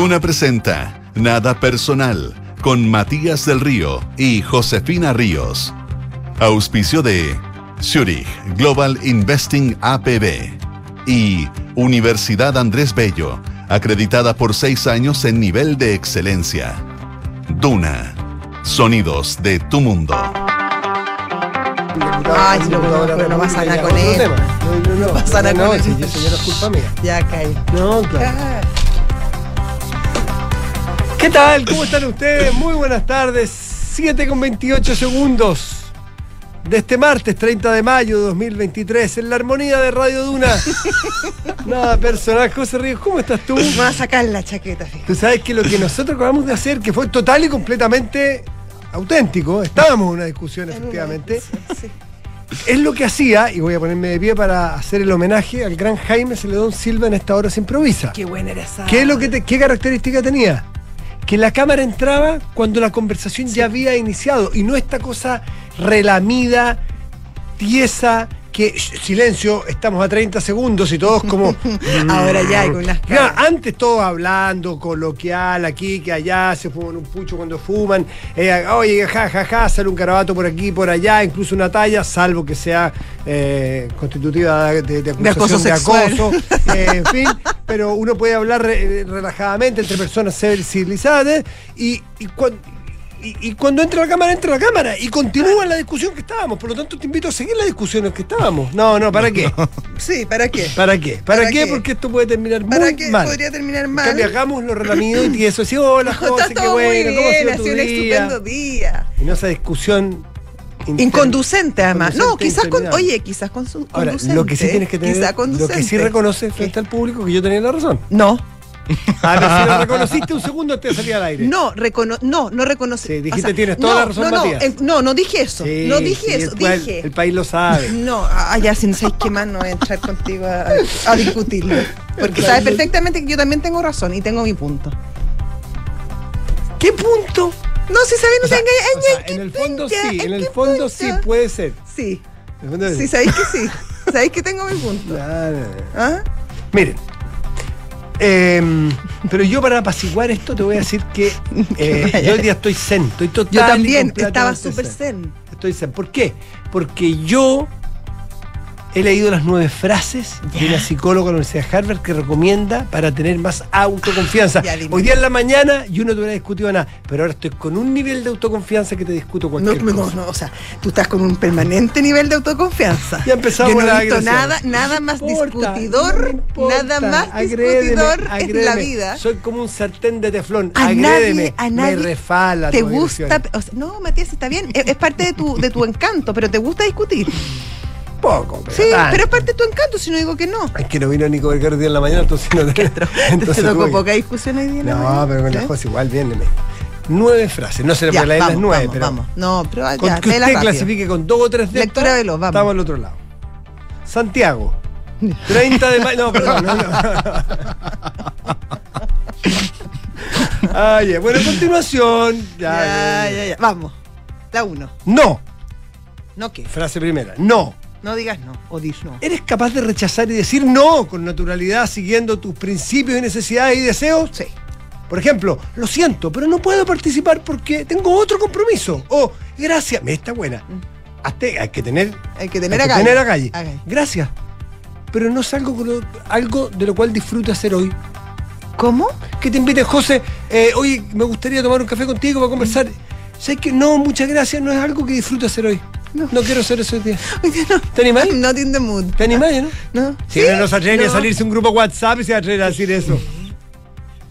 Duna presenta Nada Personal con Matías del Río y Josefina Ríos. Auspicio de Zurich Global Investing APB y Universidad Andrés Bello, acreditada por seis años en nivel de excelencia. Duna. Sonidos de tu mundo. Ay, no, no, no, no pasa nada con él. No, no, no. pasa nada no, con él. no es culpa mía. Ya cae. No, claro. ¿Qué tal? ¿Cómo están ustedes? Muy buenas tardes. 7 con 28 segundos de este martes 30 de mayo de 2023 en la armonía de Radio Duna. Nada personal, José Ríos, ¿cómo estás tú? Me va a sacar la chaqueta, fíjate. Tú sabes que lo que nosotros acabamos de hacer, que fue total y completamente auténtico, estábamos en una discusión efectivamente, Sí, es lo que hacía, y voy a ponerme de pie para hacer el homenaje al gran Jaime Celedón Silva en esta hora se improvisa. Qué buena era esa. ¿Qué, es lo que te- ¿Qué característica tenía? Que la cámara entraba cuando la conversación ya había iniciado y no esta cosa relamida, tiesa, que "Shh, silencio, estamos a 30 segundos y todos como... Ahora ya hay con unas Ya, caras. antes todos hablando, coloquial, aquí, que allá, se fuman un pucho cuando fuman, eh, oye, ja, ja, ja, sale un carabato por aquí, por allá, incluso una talla, salvo que sea eh, constitutiva de, de, de acoso acusación de acoso, eh, en fin, pero uno puede hablar re- relajadamente entre personas civilizadas y, y, cuan- y- y cuando entra la cámara, entra la cámara y continúa la discusión que estábamos. Por lo tanto, te invito a seguir la discusión en que estábamos. No, no, ¿para qué? Sí, ¿para qué? ¿Para qué? ¿Para, ¿Para qué? qué? Porque esto puede terminar muy ¿Para qué mal. podría terminar mal? cambio, hagamos lo relamido y eso. Sí, hola, José, Está qué todo muy bueno, ¿cómo ha sido ha tu día? estupendo día. Y no esa discusión inter- Inconducente, además. No, quizás con. Oye, quizás con su. Ahora, conducente. lo que sí tienes que tener, Quizás lo que sí reconoces frente al público que yo tenía la razón. No, A ver, si lo reconociste un segundo te salía al aire. no, recono no, no reconoce. Sí, dijiste, tienes toda no, la razón, no, no, Matías. eh, no, no dije eso. Sí, no dije sí, eso, después el- dije. El, país lo sabe. No, ah, ya, si no sabes qué más, no voy a entrar contigo a, a discutirlo. Porque sabes perfectamente que yo también tengo razón y tengo mi punto. ¿Qué punto? No, si sabes, no O sea, tengas. o sea, en el fondo sí, en el fondo sí puede ser. Sí, sí, sabéis que sí. Sabéis que tengo mi punto. No, no, no. ¿Ah? Miren. Em, pero yo para apaciguar esto te voy a decir que eh, yo hoy día estoy zen, estoy total Yo también estaba súper zen. Estoy zen. ¿Por qué? Porque yo he leído las nueve frases de una psicóloga de la Universidad de Harvard que recomienda para tener más autoconfianza. Hoy día en la mañana yo no te hubiera discutido nada, pero ahora estoy con un nivel de autoconfianza que te discuto No, cualquier no, cosa. no, o sea, tú estás con un permanente nivel de autoconfianza. Ya empezamos Yo no la he visto nada, nada más No importa, discutidor, no importa, nada más agrédeme, discutidor en la vida. Soy como un sartén de teflón. A agrédeme. nadie, a nadie me refala. te gusta, agresión. o sea, no, Matías, está bien, es, es parte de tu, de tu encanto, pero te gusta discutir. Poco, pero Sí, pero es parte de tu encanto, si no digo que no. Es que no vino Nico hoy día en la mañana, entonces no te. Entonces tocó poca discusión hoy día. No, pero con las ¿Eh? cosas igual viene. Nueve frases. No se le las nueve, vamos, pero. vamos. No, pero Con ya, que usted rápido. clasifique con dos o tres de Lectura estas, veloz, vamos. Estamos al otro lado. Santiago. 30 de mayo. No, perdón. No, no. Ah. Bueno, a continuación. Ya, Ya, ya, ya. Vamos. La uno. No. ¿No qué? Frase primera. No. No digas no. O dis no. ¿Eres capaz de rechazar y decir no con naturalidad siguiendo tus principios y necesidades y deseos? Sí. Por ejemplo, lo siento, pero no puedo participar porque tengo otro compromiso. O, gracias, me está buena. Hazte- hay que tener, Hay que tener hay que agallas. tener. Agallas. Gracias. Pero no es algo, lo- algo de lo cual disfruto hacer hoy. ¿Cómo? Que te invite, José, eh, oye, me gustaría tomar un café contigo para conversar. ¿Sabes que No, muchas gracias, no es algo que disfruto hacer hoy. No. No, quiero hacer eso hoy día. No. ¿Te animás? Not in the mood. ¿Te animás, no? ¿No? Si ¿Sí? no nos atreve a No. salirse un grupo WhatsApp y se atreve a decir eso.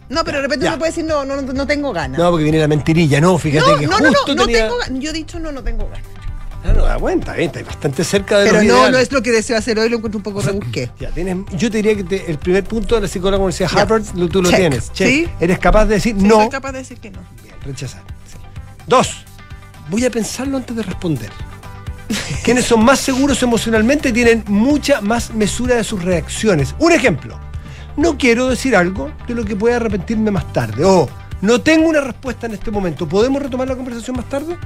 No, pero de repente Ya. uno puede decir no, no, no, no tengo ganas. No, porque viene la mentirilla, no, fíjate no, que no, no, justo no, no tenía... tengo ganas. Yo he dicho no, no tengo ganas. Ah, no, aguanta, está bastante cerca de Pero los no, ideales. no es lo que deseo hacer hoy, lo encuentro un poco rebusqué. Ya, tienes, yo te diría que te- el primer punto de la psicóloga de la Universidad Ya. Harvard lo- tú lo tienes. Check. Sí. Eres capaz de decir Sí, no. Soy capaz de decir que no. Bien, rechazar. sí. Dos, voy a pensarlo antes de responder. Quienes son más seguros emocionalmente tienen mucha más mesura de sus reacciones. Un ejemplo, no quiero decir algo de lo que pueda arrepentirme más tarde. O no tengo una respuesta en este momento. ¿Podemos retomar la conversación más tarde?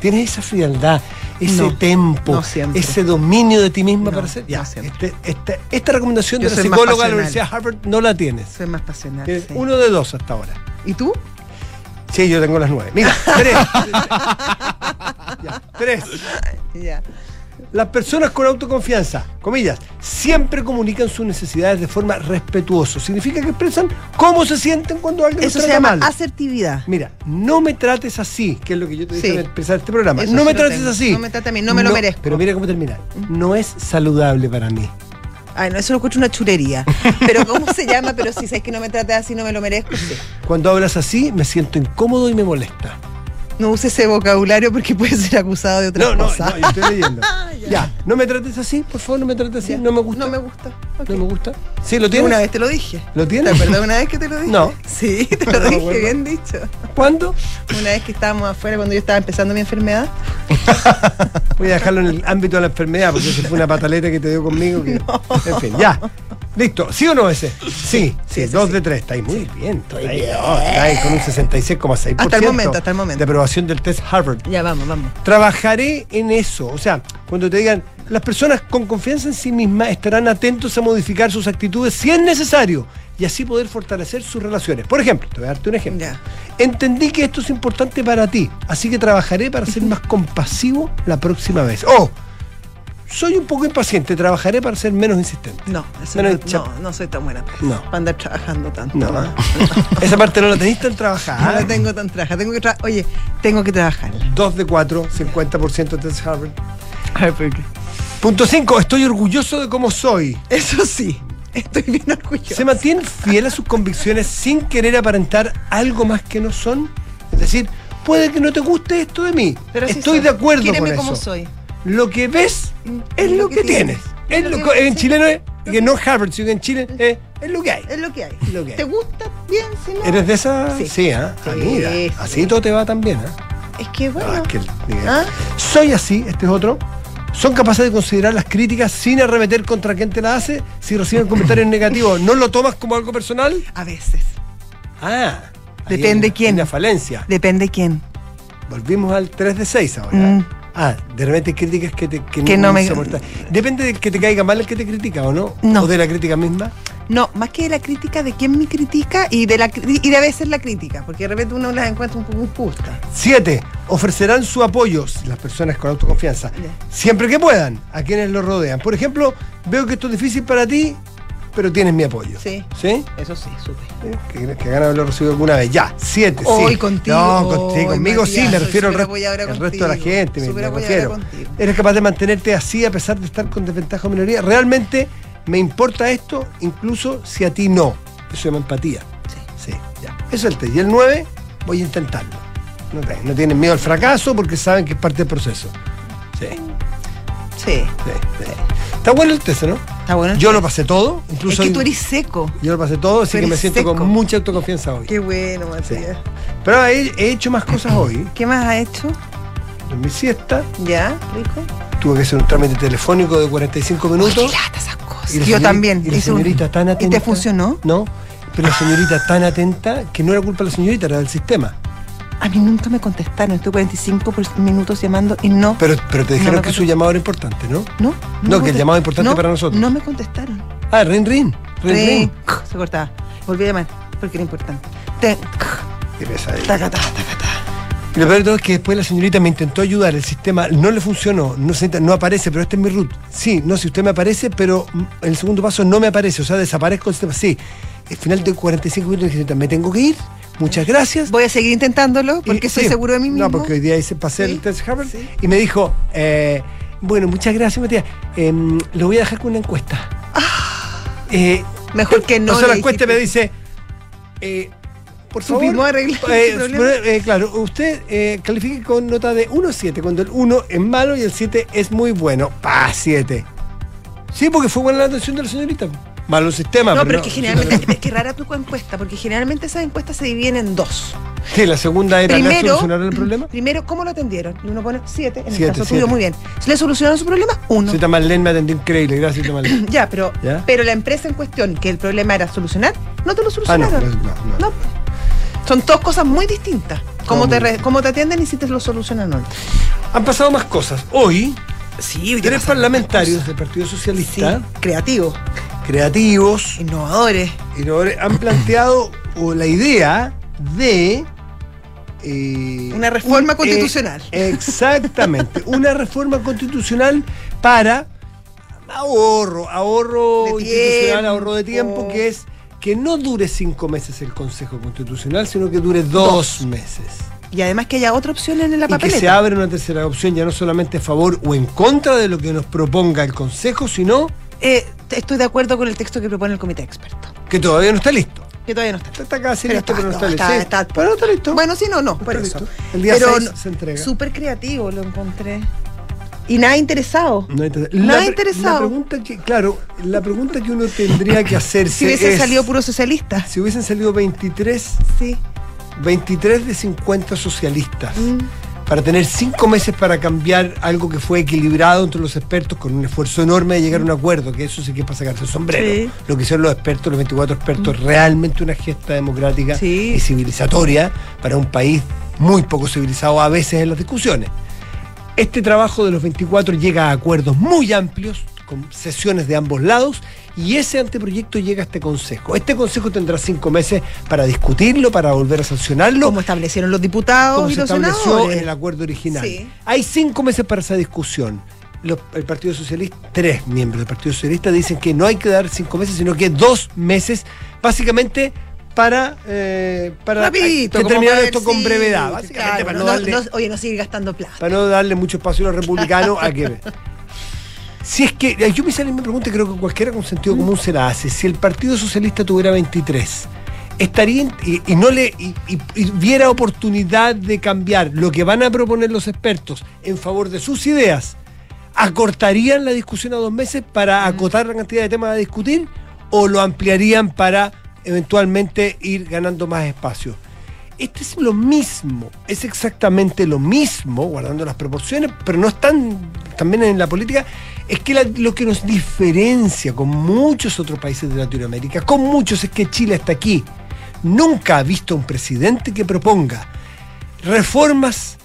Tienes esa frialdad, ese No, tempo, no ese dominio de ti misma No, para hacer. Ya, este- este- esta recomendación Yo de la psicóloga de la. Universidad de Harvard no la tienes. Soy más pasional. Sí. uno de dos hasta ahora. ¿Y tú? Sí, yo tengo las nueve. Mira, tres. Ya, tres. Ya. Las personas con autoconfianza, comillas, siempre comunican sus necesidades de forma respetuosa. Significa que expresan cómo se sienten cuando alguien Eso los se trata llama mal. asertividad. Mira, no me trates así, que es lo que yo te dije Sí. al empezar este programa. Eso no me trates tengo. así. No me trate a mí, no me lo merezco. Pero mira cómo termina. No es saludable para mí. Ay, no, eso lo escucho una chulería. Pero ¿cómo se llama? Pero si sabes que no me tratas así, no me lo merezco. sí. Cuando hablas así, me siento incómodo y me molesta. No use ese vocabulario porque puede ser acusado de otra No, no, cosa. no, yo estoy leyendo. Ya. no me trates así, por favor, no me trates así. Ya. No me gusta. No me gusta. No me gusta. ¿Sí, lo tienes? Una vez te lo dije. ¿Lo ¿Te tienes? acuerdas una vez que te lo dije? No. Sí, te lo dije, bien dicho. ¿Cuándo? Una vez que estábamos afuera cuando yo estaba empezando mi enfermedad. Voy a dejarlo en el ámbito de la enfermedad, porque eso fue una pataleta que te dio conmigo. Que, En fin, ya. Listo. ¿Sí o no ese? Sí, sí, Sí, ese dos sí. de tres. Está ahí muy bien. Está ahí, no, está ahí con un 66,6%. Hasta el momento, hasta el momento. De aprobación del test Harvard. Ya, vamos, vamos. Trabajaré en eso. O sea, cuando te digan, las personas con confianza en sí mismas estarán atentos a modificar sus actitudes si es necesario y así poder fortalecer sus relaciones. Por ejemplo, te voy a darte un ejemplo. Ya. Entendí que esto es importante para ti, así que trabajaré para ser más compasivo la próxima vez. Oh, soy un poco impaciente, trabajaré para ser menos insistente. No, eso Menos no, no, no soy tan buena No. para andar trabajando tanto. No, esa parte no la tenéis tan No trabajada. la tengo tan trabaja. Tengo que tra- Oye, tengo que trabajar. Dos de cuatro, 50% de Harvard. A ver, ¿por qué? Punto 5. Estoy orgulloso de cómo soy. Eso sí, estoy bien orgullosa. ¿Se mantienen fiel a sus convicciones sin querer aparentar algo más que no son? Es decir, puede que no te guste esto de mí. Pero Estoy de acuerdo Quíreme con como eso. soy. Lo que ves es lo que tienes. Es Es lo lo que- en sí. chileno es, que no Harvard, sino que en Chile es, es lo que hay. Es lo que hay. Es lo que hay. ¿Te gusta? Bien, si no. ¿Eres de esa? Sí. Sí, Sí, mira, sí. así todo te va tan bien, ¿ah? Es que bueno. Ah, es que el- ¿Ah? Soy así, este es otro. Son capaces de considerar las críticas sin arremeter contra quien te la hace. Si reciben comentarios negativos, ¿no lo tomas como algo personal? A veces. Ah. Depende una- quién. Una falencia. Depende quién. Volvimos al 3 de 6 ahora. Mm. Ah, de repente críticas que, te, que, Que no me-. Depende de que te caiga mal el que te critica o no. No. O de la crítica misma. No, más que de la crítica de quién me critica y de la y de a veces la crítica, porque de repente uno las encuentra un poco injustas. 7. Ofrecerán su apoyo, las personas con autoconfianza, siempre que puedan, a quienes lo rodean. Por ejemplo, veo que esto es difícil para ti, pero tienes mi apoyo. Sí. ¿Sí? Eso sí, supe. Que, que ganas haberlo recibido alguna vez. Ya, 7. Hoy sí. contigo, No, contigo, conmigo sí, me refiero al, resto- al resto de la gente, me, me refiero. contigo. Eres capaz de mantenerte así a pesar de estar con desventaja o minoría. Realmente me importa esto, incluso si a ti no. Eso se llama empatía. Sí. Sí, ya. Eso es el test. Y el 9, voy a intentarlo. No, tienen miedo al fracaso porque saben que es parte del proceso. Sí, sí, Sí. sí. Está bueno el test, ¿no? Está bueno. Yo lo pasé todo, es incluso. que tú eres seco. Yo lo pasé todo, así que me siento seco. con mucha autoconfianza hoy. Qué bueno, Sí. Matías. Pero he, he hecho más cosas hoy. ¿Qué más has hecho? En mi siesta ¿Ya, rico? tuve que hacer un trámite telefónico de 45 minutos. Qué lata esas cosas. Y Yo también. Y la un- señorita tan atenta. ¿Y te funcionó? No, pero la señorita tan atenta que no era culpa de la señorita, era del sistema. A mí nunca me contestaron. Estuve 45 por- minutos llamando y no. Pero, pero te No dijeron que su llamado era importante, ¿no? no, No, me que el llamado es importante no, para nosotros. No me contestaron. Ah, rin rin. Rin rin. Se cortaba. Volví a llamar porque era importante. Te- Qué pesadilla. taca, taca, taca, taca. Y lo peor de todo es que después la señorita me intentó ayudar, el sistema no le funcionó, no, se- no aparece, pero este es mi root. Sí, no, si usted me aparece, pero mm, el segundo paso no me aparece, o sea, desaparezco el sistema. Sí, al final de 45 minutos me tengo que ir, muchas gracias. Voy a seguir intentándolo porque Y- estoy sí. seguro de mí mismo. No, porque hoy día hice, pasé Sí, el test Harvard sí. y me dijo, eh, bueno, muchas gracias, Matías. Em, lo voy a dejar con una encuesta. Eh, Mejor que no. o sea, la encuesta me dice, eh, por favor, arreglar eh, eh, claro, usted eh, califique con nota de 1 a 7, cuando el 1 es malo y el 7 es muy bueno. Pa, 7. Sí, porque fue buena la atención de la señorita. Malo el sistema. No, pero es que sí, generalmente, es que rara tu encuesta, porque generalmente esas encuestas se dividen en dos. Sí, la segunda era ¿le Primero, solucionaron el problema? primero, ¿cómo lo atendieron? Y uno pone siete, en Siete, el caso siete. tuyo, muy bien. Le solucionaron su problema, uno. Sí, Tamalén me atendió increíble, gracias Tamalén. Ya, pero, ¿Ya? pero la empresa en cuestión, que el problema era solucionar, no te lo Ah, no, solucionaron. no, no. No. Son dos cosas muy distintas. ¿Cómo te, re- ¿Cómo te atienden y si te lo solucionan o no? Han pasado más cosas. Hoy, Sí, tres parlamentarios del Partido Socialista, creativos, creativos, innovadores. innovadores, han planteado o, la idea de... eh, Una reforma un- constitucional. eh, exactamente, una reforma constitucional para ahorro, ahorro De institucional, tiempo. ahorro de tiempo, que es que no dure cinco meses el Consejo Constitucional, sino que dure dos, meses. Y además que haya otra opción en la Y que papeleta. se abre una tercera opción, ya no solamente a favor o en contra de lo que nos proponga el Consejo, sino Eh, estoy de acuerdo con el texto que propone el comité experto. que todavía no está listo. Que todavía no está. Está casi listo, pero no está listo. está- pero no está listo. Bueno, sí, no, no, por eso. listo. El día Pero 6 no- se entrega. Súper creativo lo encontré. Y nada interesado. No Nada la, interesado. La pregunta que, claro, la pregunta que uno tendría que hacerse Si hubiese es, salido puro socialista. si hubiesen salido 23, Sí. 23 de 50 socialistas Mm. Para tener cinco meses para cambiar algo que fue equilibrado entre los expertos con un esfuerzo enorme de llegar a un acuerdo, que eso sí que es para sacarse el sombrero. Sí. Mm. Lo que hicieron los expertos, los 24 expertos, realmente una gesta democrática Sí. y civilizatoria para un país muy poco civilizado a veces en las discusiones. Este trabajo de los 24 llega a acuerdos muy amplios, con sesiones de ambos lados, y ese anteproyecto llega a este Consejo. Este Consejo tendrá cinco meses para discutirlo, para volver a sancionarlo, Como establecieron los diputados como y se los estableció senadores. en el acuerdo original. Sí. Hay cinco meses para esa discusión. Los- el Partido Socialista, tres miembros del Partido Socialista dicen que no hay que dar cinco meses, sino que dos meses, básicamente para, eh, para Rapidito, que terminar para esto con brevedad. Básicamente claro, para no, no- darle, no- oye, no sigue gastando plata. para no darle mucho espacio a los republicanos a que... Si es que, yo me sale pregunto, y creo que cualquiera con sentido común se la hace, si el Partido Socialista tuviera 23, estaría y, y no le y, y- y viera oportunidad de cambiar lo que van a proponer los expertos en favor de sus ideas, ¿acortarían la discusión a dos meses para acotar la cantidad de temas a discutir o lo ampliarían para eventualmente ir ganando más espacio? Este es lo mismo, es exactamente lo mismo, guardando las proporciones, pero no están también en la política, es que lo que nos diferencia con muchos otros países de Latinoamérica, con muchos es que Chile está aquí. Nunca ha visto un presidente que proponga reformas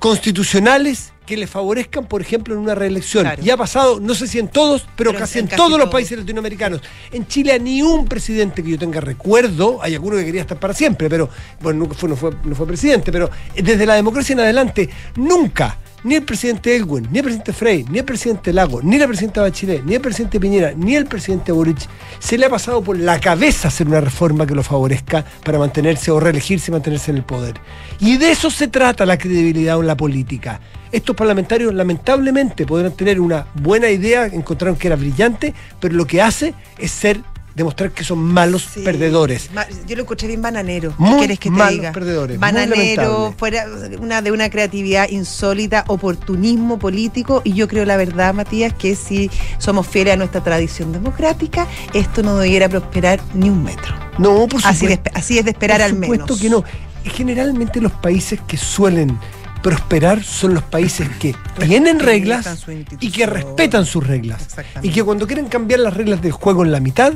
constitucionales que le favorezcan, por ejemplo, en una reelección. Claro. Y ha pasado, no sé si en todos, pero, Pero casi en casi todos los todos. países latinoamericanos. En Chile ni un presidente que yo tenga recuerdo, hay alguno que quería estar para siempre, pero bueno, nunca fue, no, fue, no fue presidente, pero desde la democracia en adelante, nunca, ni el presidente Elwin, ni el presidente Frey, ni el presidente Lago, ni la presidenta Bachelet, ni el presidente Piñera, ni el presidente Boric, se le ha pasado por la cabeza hacer una reforma que lo favorezca para mantenerse o reelegirse y mantenerse en el poder. Y de eso se trata la credibilidad en la política. Estos parlamentarios lamentablemente podrán tener una buena idea, encontraron que era brillante, pero lo que hace es ser demostrar que son malos Sí. perdedores. Yo lo escuché bien bananero. ¿Qué Muy quieres que te malos diga? perdedores, Bananero, fuera una de una creatividad insólita, oportunismo político. Y yo creo la verdad, Matías, que si somos fieles a nuestra tradición democrática, esto no debiera prosperar ni un metro. No, por supuesto. Así, de, así es de esperar Por al menos. supuesto que no. Generalmente los países que suelen prosperar son los países que tienen reglas y que respetan sus reglas. Y que cuando quieren cambiar las reglas del juego en la mitad,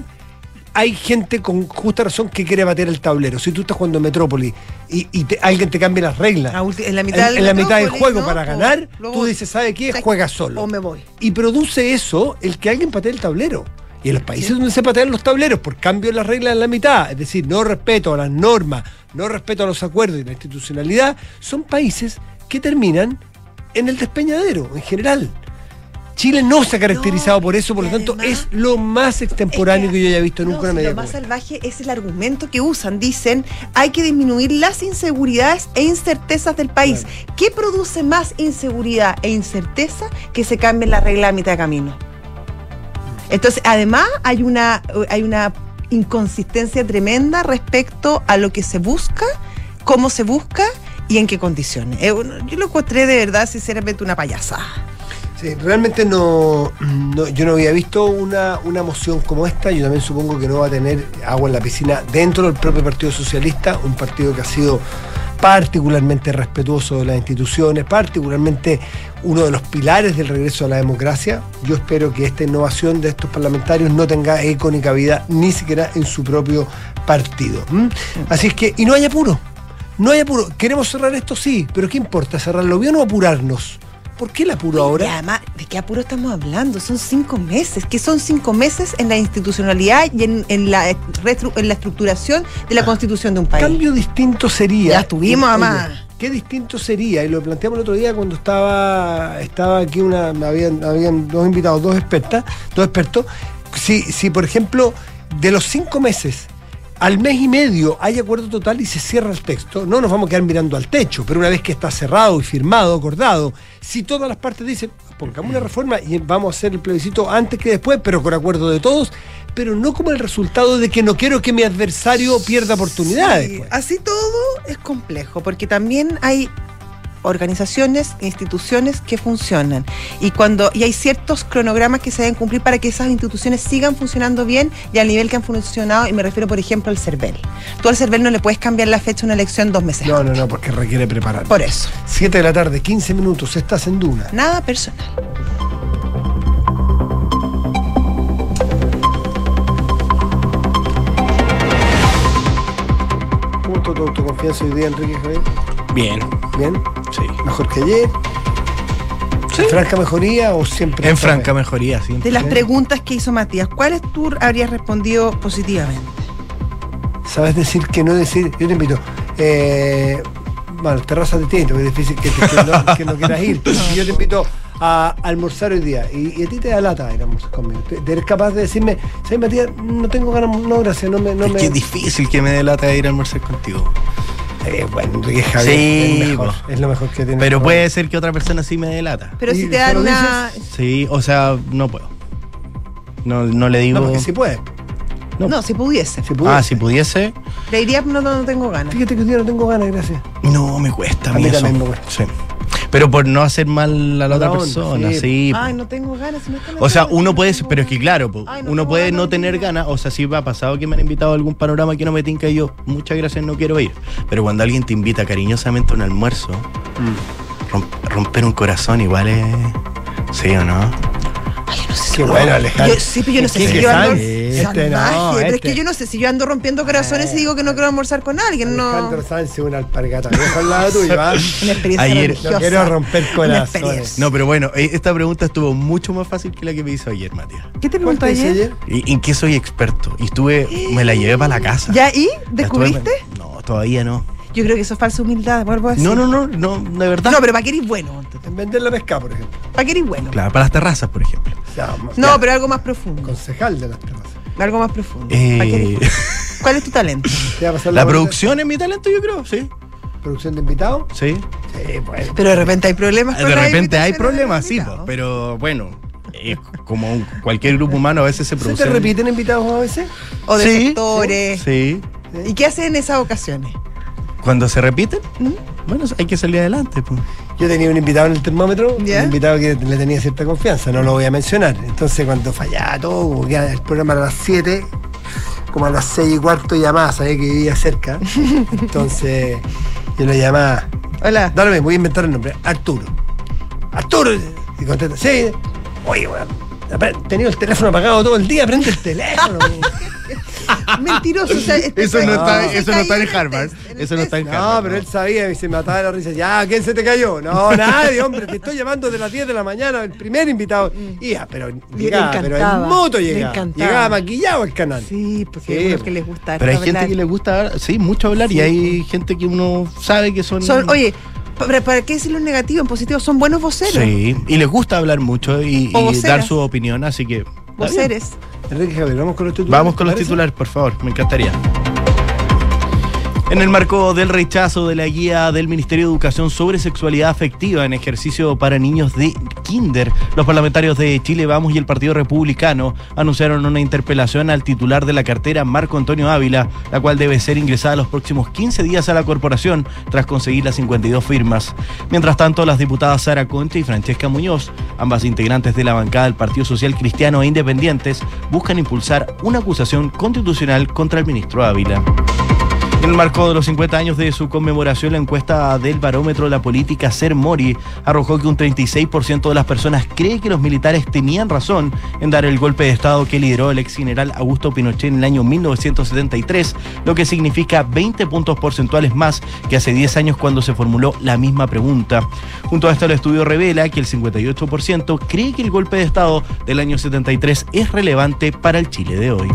hay gente con justa razón que quiere bater el tablero. Si tú estás jugando en Metrópoli y, y te- alguien te cambia las reglas en la mitad en, del en la mitad del Metrópolis, juego ¿no? para ganar, tú dices, ¿sabe qué? Juega solo. O me voy. Y produce eso el que alguien patee el tablero. Y en los países donde se patean los tableros por cambio de las reglas en la mitad, es decir, no respeto a las normas, no respeto a los acuerdos y la institucionalidad, son países que terminan en el despeñadero en general. Chile no se ha caracterizado No, por eso, por lo tanto además- es lo más extemporáneo Es que, yo haya visto no, nunca en si una media Lo más salvaje es el argumento que usan. Dicen, hay que disminuir las inseguridades e incertezas del país. ¿Qué produce más inseguridad e incerteza que se cambien las reglas a mitad de camino? Entonces, además, hay una, hay una inconsistencia tremenda respecto a lo que se busca, cómo se busca y en qué condiciones. Eh, Yo lo encontré de verdad, sinceramente, una payasada. Sí, realmente no, yo no había visto una, una moción como esta. Yo también supongo que no va a tener agua en la piscina dentro del propio Partido Socialista, un partido que ha sido particularmente respetuoso de las instituciones, particularmente uno de los pilares del regreso a la democracia. Yo espero que esta innovación de estos parlamentarios no tenga eco ni cabida ni siquiera en su propio partido. Así es que, y no hay apuro. No hay apuro. ¿Queremos cerrar esto? Sí, pero ¿qué importa? ¿Cerrarlo bien o apurarnos? ¿Por qué el apuro Y ahora? además, ¿de qué apuro estamos hablando? Son cinco meses. que son cinco meses en la institucionalidad y en, en la, en la estructuración de la constitución de un país? Cambio distinto sería. Ya estuvimos, mamá. ¿Qué distinto sería? Y lo planteamos el otro día cuando estaba, estaba aquí una, habían, habían dos invitados, dos expertas, dos expertos. Si, si, por ejemplo, de los cinco meses al mes y medio hay acuerdo total y se cierra el texto, no nos vamos a quedar mirando al techo, pero una vez que está cerrado y firmado, acordado, si todas las partes dicen, pongamos una reforma y vamos a hacer el plebiscito antes que después, pero con acuerdo de todos, pero no como el resultado de que no quiero que mi adversario pierda oportunidades. Sí, pues. así todo es complejo, porque también hay organizaciones, instituciones que funcionan y cuando y hay ciertos cronogramas que se deben cumplir para que esas instituciones sigan funcionando bien y al nivel que han funcionado y me refiero por ejemplo al CERVEL. Tú al CERVEL no le puedes cambiar la fecha de una elección dos meses. No, no, no, porque requiere preparar. Por eso, 7 de la tarde, 15 minutos, estás en Duna. nada personal. ¿Cómo está tu autoconfianza hoy día, Enrique Javier? Bien, ¿Bien? sí. ¿Mejor que ayer? ¿En franca mejoría o siempre? En franca bien? mejoría, sí. De las preguntas que hizo Matías, ¿cuáles tú habrías respondido positivamente? ¿Sabes decir que no decir? Yo te invito. Eh, bueno, terrazas de tinto, que es difícil que, te- que no, que no quieras ir. yo te invito a almorzar hoy día y, y a ti te da lata ir a almorzar conmigo. ¿Te- ¿Eres capaz de decirme, ¿sabes, Matías? No tengo ganas, no, gracias, no me. No es me... que es difícil que me dé lata de ir a almorzar contigo. Eh, bueno, Enrique Javier Sí, es, mejor, po. es lo mejor que tiene. Pero puede ser que otra persona sí me dé lata. Pero ¿Y si te dan una... Sí, o sea, no puedo. No, no le digo. No, porque sí puede. no. No, si pudiese. Si puede. ah, si pudiese. Le diría, no, no, no tengo ganas. Fíjate que día no tengo ganas, gracias. No, me cuesta. A mí eso. también me cuesta. Sí. Pero por no hacer mal a la otra onda, persona, sí. sí. Ay, no tengo ganas. si no O sea, uno no puede, pero es que claro, po, Ay, no uno puede ganas no tener ganas, o sea, sí me ha pasado que me han invitado a algún panorama que no me tinca y yo, muchas gracias, no quiero ir. Pero cuando alguien te invita cariñosamente a un almuerzo, Mm. romp- romper un corazón igual es... ¿Sí o no? Ay, yo no sé si Qué bueno, Alejandro. Yo, sí, pero yo no sé ¿Qué- si yo ando? Este no, pero es este. que yo no sé si yo ando rompiendo corazones y digo que no quiero almorzar con alguien, no. Alejandro Sánchez, una alpargata vieja al lado tuyo, ¿ah? Una experiencia Ayer-. No quiero romper corazones. No, pero bueno, eh, esta pregunta estuvo mucho más fácil que la que me hizo ayer, Matías. ¿Qué te ¿Cuál preguntó ayer? ¿Y en qué soy experto? Y estuve, me la llevé para la casa. ¿Ya y? ¿Descubriste? No, todavía no. Yo creo que eso es falsa humildad, vuelvo a decir. No, no, no, no, de verdad. No, pero ¿para qué eres bueno? En vender la pesca, por ejemplo. ¿Para qué eres bueno? Claro, para las terrazas, por ejemplo. Ya, No, ya, pero algo más profundo. Concejal de las terrazas. Algo más profundo. Eh, ¿Para qué eres- ¿Cuál es tu talento? ¿Te va a pasar La producción es mi talento, yo creo, sí. ¿Producción de invitados? Sí. Sí, bueno. Pero de repente hay problemas con De repente hay problemas, sí, pero bueno, eh, como un- cualquier grupo humano a veces se ¿Se produce. te repiten invitados a veces? O de Sí, sectores. Sí. ¿Y qué hacen en esas ocasiones? Cuando se repiten, ¿Mm? bueno, hay que salir adelante. pues. Yo tenía un invitado en el termómetro, ¿Ya? un invitado que le tenía cierta confianza, no lo voy a mencionar. Entonces cuando fallaba todo, como que el programa era a las 7, como a las 6 y cuarto llamaba, sabía que vivía cerca. Entonces yo lo llamaba, Hola. dale, voy a inventar el nombre, Arturo. Arturo, y contesta, sí, oye, weón. he tenido el teléfono apagado todo el día, prende el teléfono. Mentiroso. O sea, este- Eso no está, eso no está en Harvard. test, en el Eso no está en. Harvard. No, pero él sabía y se mataba de la risa. Ya, ¿quién se te cayó? No, nadie, hombre, te estoy llamando de las 10 de la mañana, el primer invitado. Y ya, pero llegaba, pero en moto le llegaba. Llegaba maquillado el canal. Sí, porque Sí, que les gusta. Pero hay gente que le gusta, sí, mucho hablar y hay gente que uno sabe que son. Son, oye, ¿para, ¿para qué decirlo en negativo? En positivo, son buenos voceros. Sí, y les gusta hablar mucho y, dar su opinión, así que. bien. Enrique Javier, vamos con los titulares. Vamos con ¿te los titulares, por favor, me encantaría. En el marco del rechazo de la guía del Ministerio de Educación sobre sexualidad afectiva en ejercicio para niños de kinder, los parlamentarios de Chile Vamos y el Partido Republicano anunciaron una interpelación al titular de la cartera, Marco Antonio Ávila, la cual debe ser ingresada los próximos 15 días a la corporación tras conseguir las 52 firmas. Mientras tanto, las diputadas Sara Concha y Francesca Muñoz, ambas integrantes de la bancada del Partido Social Cristiano e Independientes, buscan impulsar una acusación constitucional contra el ministro Ávila. En el marco de los 50 años de su conmemoración, la encuesta del barómetro de la política Ser Mori arrojó que un 36% de las personas cree que los militares tenían razón en dar el golpe de Estado que lideró el ex general Augusto Pinochet en el año 1973, lo que significa 20 puntos porcentuales más que hace 10 años cuando se formuló la misma pregunta. Junto a esto, el estudio revela que el 58% cree que el golpe de Estado del año 73 es relevante para el Chile de hoy.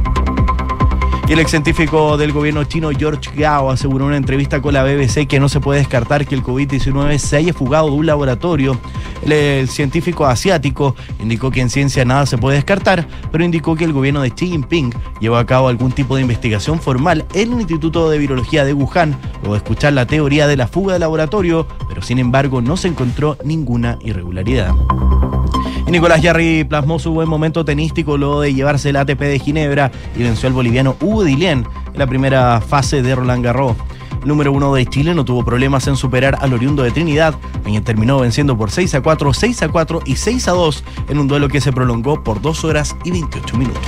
El ex científico del gobierno chino George Gao aseguró en una entrevista con la BBC que no se puede descartar que el COVID-19 se haya fugado de un laboratorio. El, científico asiático indicó que en ciencia nada se puede descartar, pero indicó que el gobierno de Xi Jinping llevó a cabo algún tipo de investigación formal en el Instituto de Virología de Wuhan, de escuchar la teoría de la fuga del laboratorio, pero sin embargo no se encontró ninguna irregularidad. Y Nicolás Yarri plasmó su buen momento tenístico luego de llevarse el ATP de Ginebra y venció al boliviano Hugo Dilien en la primera fase de Roland Garros. El número uno de Chile no tuvo problemas en superar al oriundo de Trinidad, quien terminó venciendo por 6 a 4, 6 a 4 y 6 a 2 en un duelo que se prolongó por 2 horas y 28 minutos.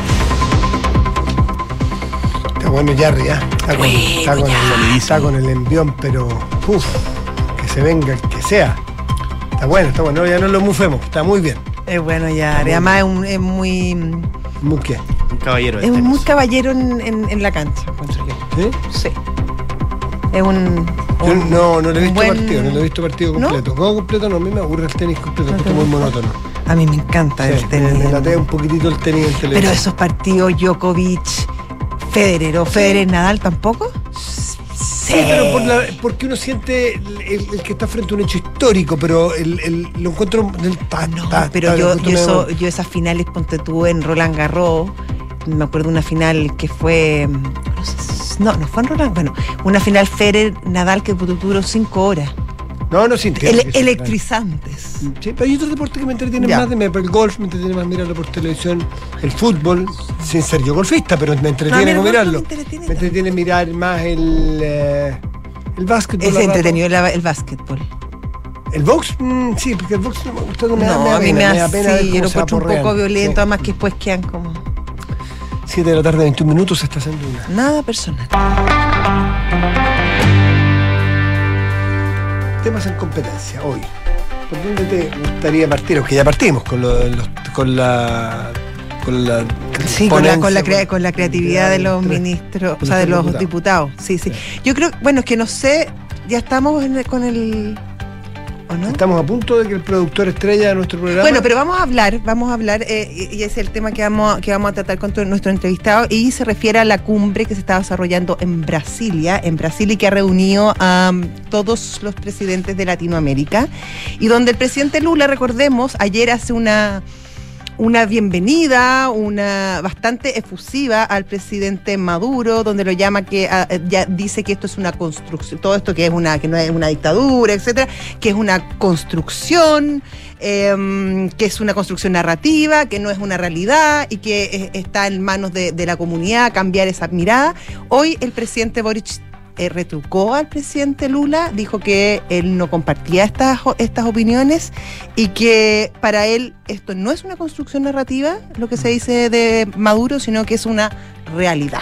Está bueno Yarri, ¿eh? está, con, está, con el, está con el envión, pero uff, que se venga el que sea. Está bueno, está bueno, ya no lo mufemos, está muy bien. Es bueno ya, además es, un, es muy. ¿Muy qué? Un caballero. Es muy caballero en, en, en la cancha, ¿Sí? Sí. Es un. Yo un- no, no le he visto buen- partido, no le he visto partido ¿No? completo. Juego completo no, a mí me aburre el tenis completo, No es muy monótono. A mí me encanta Sí, el tenis. me latea un poquitito el tenis en televisión. Pero esos partidos Djokovic, Federer o Federer Nadal tampoco. Sí, pero por la- porque uno siente el, el- el que está frente a un hecho histórico, pero el, lo encuentro. El, ta- No, ta- pero ta- yo, yo, eso- yo esas finales, ponte tú en Roland Garros, me acuerdo una final que fue, no, sé no, no fue en Roland, bueno, una final Federer Nadal que duró cinco horas, No, no, sí, entiendo Ele- electrizantes. Sí, pero hay otros deportes que me entretienen Ya. más, de, me- el golf me entretiene más mirarlo por televisión, el fútbol, sin ser yo golfista, pero me entretiene no mirarlo. me entretiene Me entretiene mirar más el, eh, el básquetbol. Es rato. entretenido el, básquetbol. ¿El box? Mm, sí, porque el box no me gusta, no me No, da a mí me da pena sí, yo lo se encuentro un poco violento, Sí. además que después quedan como 7 de la tarde, 21 minutos, se está haciendo una. nada personal. Temas en competencia hoy. ¿Por dónde te gustaría partir? Aunque ya partimos con, lo- los- con la. Con la Sí, con la, con, la crea- con la creatividad de los ministros, o sea, de los diputados. Sí, sí. Yo creo, bueno, es que no sé, ya estamos en el- con el... Estamos a punto de que el productor estrella de nuestro programa. Bueno, pero vamos a hablar, vamos a hablar, eh, y es el tema que vamos, que vamos a tratar con nuestro entrevistado, y se refiere a la cumbre que se está desarrollando en Brasilia, en Brasil, y que ha reunido a um, todos los presidentes de Latinoamérica, y donde el presidente Lula, recordemos, ayer hace una una bienvenida, una bastante efusiva al presidente Maduro, donde lo llama que ah, eh, ya dice que esto es una construcción, todo esto que es una que no es una dictadura, etcétera, que es una construcción, eh, que es una construcción narrativa, que no es una realidad y que eh, está en manos de, de la comunidad cambiar esa mirada. Hoy el presidente Boric eh, retrucó al presidente Lula, dijo que él no compartía estas, estas opiniones y que para él esto no es una construcción narrativa, lo que se dice de Maduro, sino que es una realidad.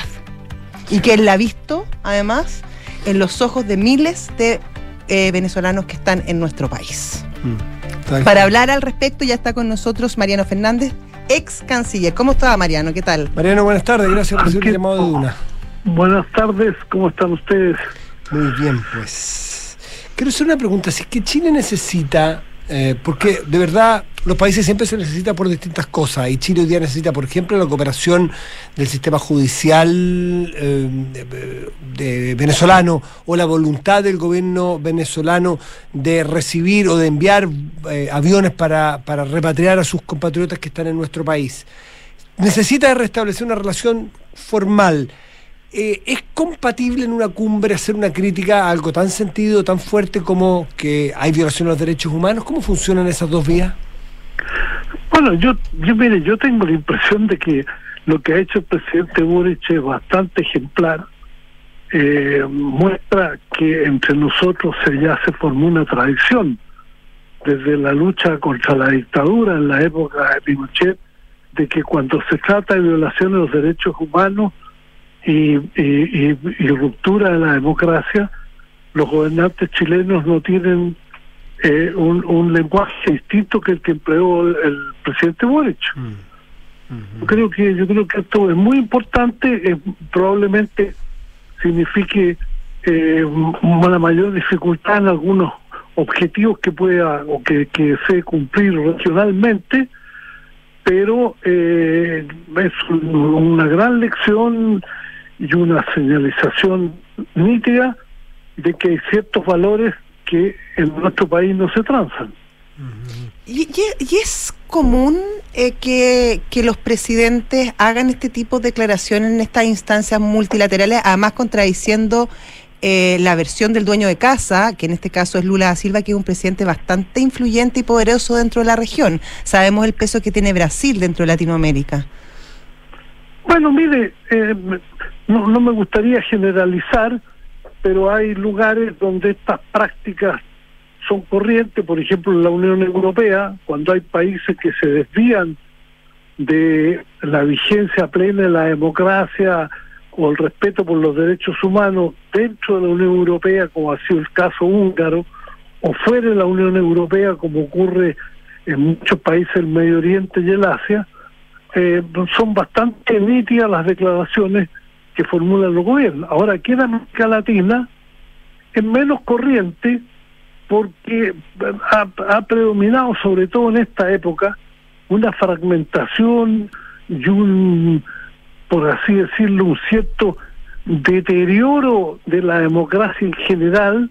Y que él la ha visto, además, en los ojos de miles de eh, venezolanos que están en nuestro país. Tal- Para hablar al respecto ya está con nosotros Mariano Fernández, ex canciller. ¿Cómo está Mariano? ¿Qué tal? Mariano, buenas tardes, gracias por recibir el llamado de una. Buenas tardes, ¿cómo están ustedes? Muy bien, pues. Quiero hacer una pregunta. Si es que Chile necesita, eh, porque de verdad los países siempre se necesita por distintas cosas, y Chile hoy día necesita, por ejemplo, la cooperación del sistema judicial eh, de- venezolano o la voluntad del gobierno venezolano de recibir o de enviar eh, aviones para, para repatriar a sus compatriotas que están en nuestro país. Necesita restablecer una relación formal. Eh, ¿Es compatible en una cumbre hacer una crítica a algo tan sentido, tan fuerte como que hay violación a los derechos humanos? ¿Cómo funcionan esas dos vías? Bueno, yo, yo mire, yo tengo la impresión de que lo que ha hecho el presidente Boric es bastante ejemplar. Eh, muestra que entre nosotros se ya se formó una tradición desde la lucha contra la dictadura en la época de Pinochet, de que cuando se trata de violación de los derechos humanos, y, y, y, ruptura de la democracia, los gobernantes chilenos no tienen eh, un, un, lenguaje distinto que el que empleó el, presidente Boric. Mm. Yo creo que yo creo que esto es muy importante, eh, probablemente signifique eh, una mayor dificultad en algunos objetivos que pueda o que, que se cumplir regionalmente, pero eh, es una gran lección y una señalización nítida de que hay ciertos valores que en nuestro país no se transan. ¿Y, y, es común eh, que, que los presidentes hagan este tipo de declaraciones en estas instancias multilaterales, además contradiciendo eh, la versión del dueño de casa, que en este caso es Lula da Silva, que es un presidente bastante influyente y poderoso dentro de la región. Sabemos el peso que tiene Brasil dentro de Latinoamérica. Bueno, mire, eh, no, no me gustaría generalizar, pero hay lugares donde estas prácticas son corrientes, por ejemplo en la Unión Europea, cuando hay países que se desvían de la vigencia plena de la democracia o el respeto por los derechos humanos dentro de la Unión Europea, como ha sido el caso húngaro, o fuera de la Unión Europea, como ocurre en muchos países del Medio Oriente y el Asia, eh, son bastante nítidas las declaraciones que formulan los gobiernos. Ahora, en América Latina es menos corriente porque ha, ha predominado, sobre todo en esta época, una fragmentación y un por así decirlo, un cierto deterioro de la democracia en general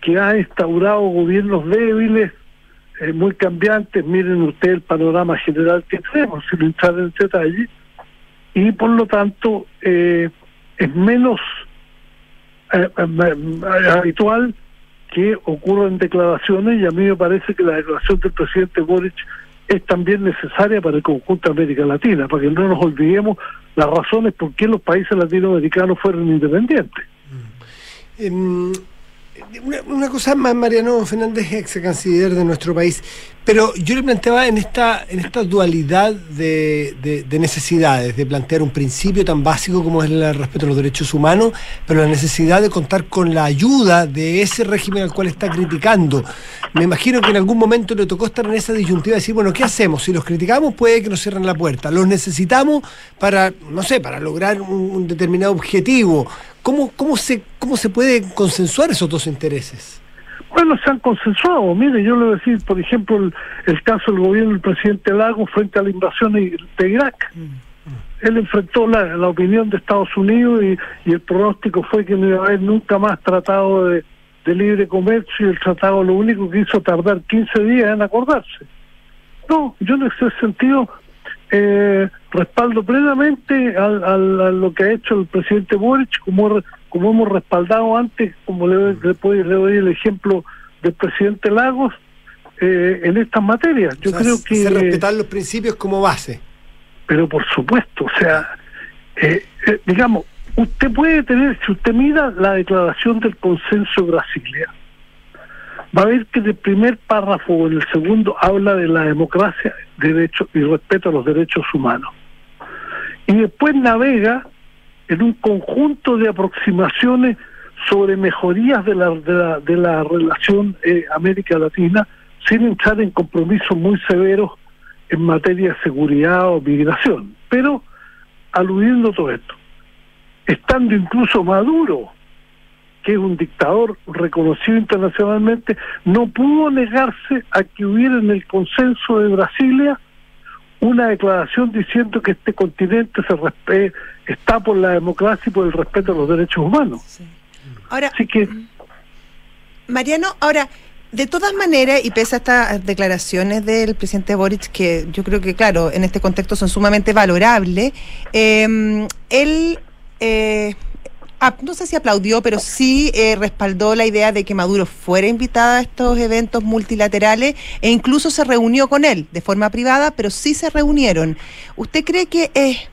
que ha instaurado gobiernos débiles, eh, muy cambiantes. Miren ustedes el panorama general que tenemos, sin entrar en detalle, y por lo tanto eh, es menos eh, habitual que ocurran declaraciones y a mí me parece que la declaración del presidente Boric es también necesaria para el conjunto de América Latina, para que no nos olvidemos las razones por qué los países latinoamericanos fueron independientes. Em, una, cosa más, Mariano Fernández, ex canciller de nuestro país, pero yo le planteaba en esta, en esta dualidad de, necesidades, de plantear un principio tan básico como es el respeto a los derechos humanos, pero la necesidad de contar con la ayuda de ese régimen al cual está criticando. Me imagino que en algún momento le tocó estar en esa disyuntiva de decir, bueno, ¿qué hacemos? Si los criticamos puede que nos cierren la puerta. Los necesitamos para, no sé, para lograr un determinado objetivo ¿Cómo, cómo, se, ¿Cómo se puede consensuar esos dos intereses? Bueno, se han consensuado. Mire, yo le voy a decir, por ejemplo, el, caso del gobierno del presidente Lago frente a la invasión de Irak. Mm. Él enfrentó la, la, opinión de Estados Unidos y, y, el pronóstico fue que no iba a haber nunca más tratado de, de libre comercio y el tratado lo único que hizo tardar 15 días en acordarse. No, yo en ese sentido eh, respaldo plenamente al, a lo que ha hecho el presidente Boric, como, como hemos respaldado antes, como le, le, le doy el ejemplo del presidente Lagos, eh, en estas materias. Yo creo que... respetar los principios como base. Pero por supuesto, o sea, eh, eh, digamos, usted puede tener, si usted mira la declaración del consenso de Brasilia, va a ver que el primer párrafo o en el segundo habla de la democracia derecho y respeto a los derechos humanos. Y después navega en un conjunto de aproximaciones sobre mejorías de la, de la, de la relación eh, América Latina sin entrar en compromisos muy severos en materia de seguridad o migración. Pero aludiendo todo esto, estando incluso Maduro que es un dictador reconocido internacionalmente, no pudo negarse a que hubiera en el consenso de Brasilia una declaración diciendo que este continente se está por la democracia y por el respeto a los derechos humanos. Ahora, Así que, Mariano, ahora, de todas maneras, y pese a estas declaraciones del presidente Boric, que yo creo que, claro, en este contexto son sumamente valorables, eh, él... Eh, No sé si aplaudió, pero sí eh, respaldó la idea de que Maduro fuera invitado a estos eventos multilaterales e incluso se reunió con él de forma privada, pero sí se reunieron. ¿Usted cree que es,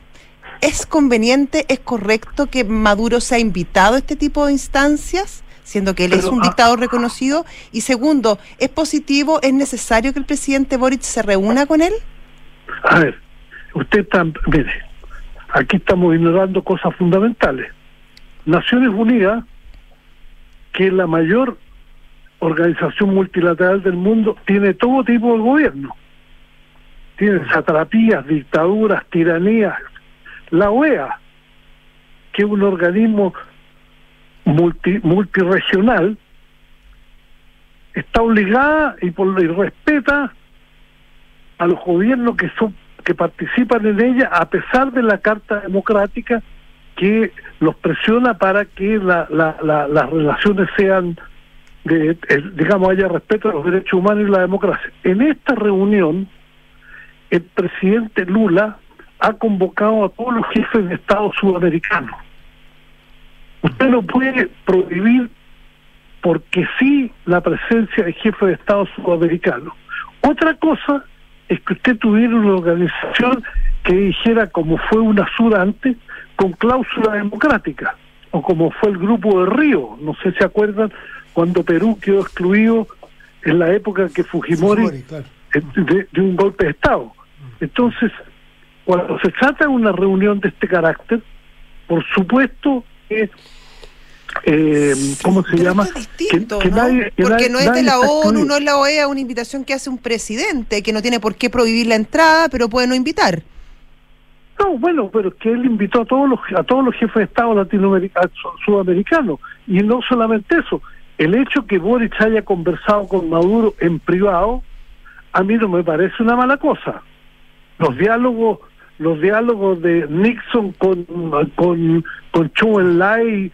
es conveniente, es correcto que Maduro sea invitado a este tipo de instancias? siendo que él es un ah, dictador reconocido. Y segundo, ¿es positivo, es necesario que el presidente Boric se reúna con él? A ver, usted está, mire, aquí estamos ignorando cosas fundamentales. Naciones Unidas, que es la mayor organización multilateral del mundo, tiene todo tipo de gobierno. Tiene satrapías, dictaduras, tiranías. La OEA, que es un organismo multi, multiregional, está obligada y por y respeta a los gobiernos que son que participan en ella a pesar de la carta democrática que los presiona para que la, la, las relaciones sean de, digamos haya respeto a los derechos humanos y la democracia. En esta reunión el presidente Lula ha convocado a todos los jefes de Estado sudamericanos. Usted no puede prohibir porque sí la presencia de jefes de Estado sudamericanos. Otra cosa es que usted tuviera una organización que dijera como fue una SUR antes, con cláusula democrática, o como fue el grupo de Río, no sé si se acuerdan, cuando Perú quedó excluido en la época que Fujimori, de, de, un golpe de Estado. Entonces, cuando se trata de una reunión de este carácter, por supuesto que eh, ¿cómo se llama? distinto, ¿no? Porque no es de la ONU, no es la OEA, una invitación que hace un presidente, que no tiene por qué prohibir la entrada, pero puede no invitar. No, bueno, pero es que él invitó a todos los a todos los jefes de Estado latinoamericanos, sudamericanos, y no solamente eso, el hecho que Boric haya conversado con Maduro en privado, a mí no me parece una mala cosa. Los diálogos, los diálogos de Nixon con con con Chu Enlai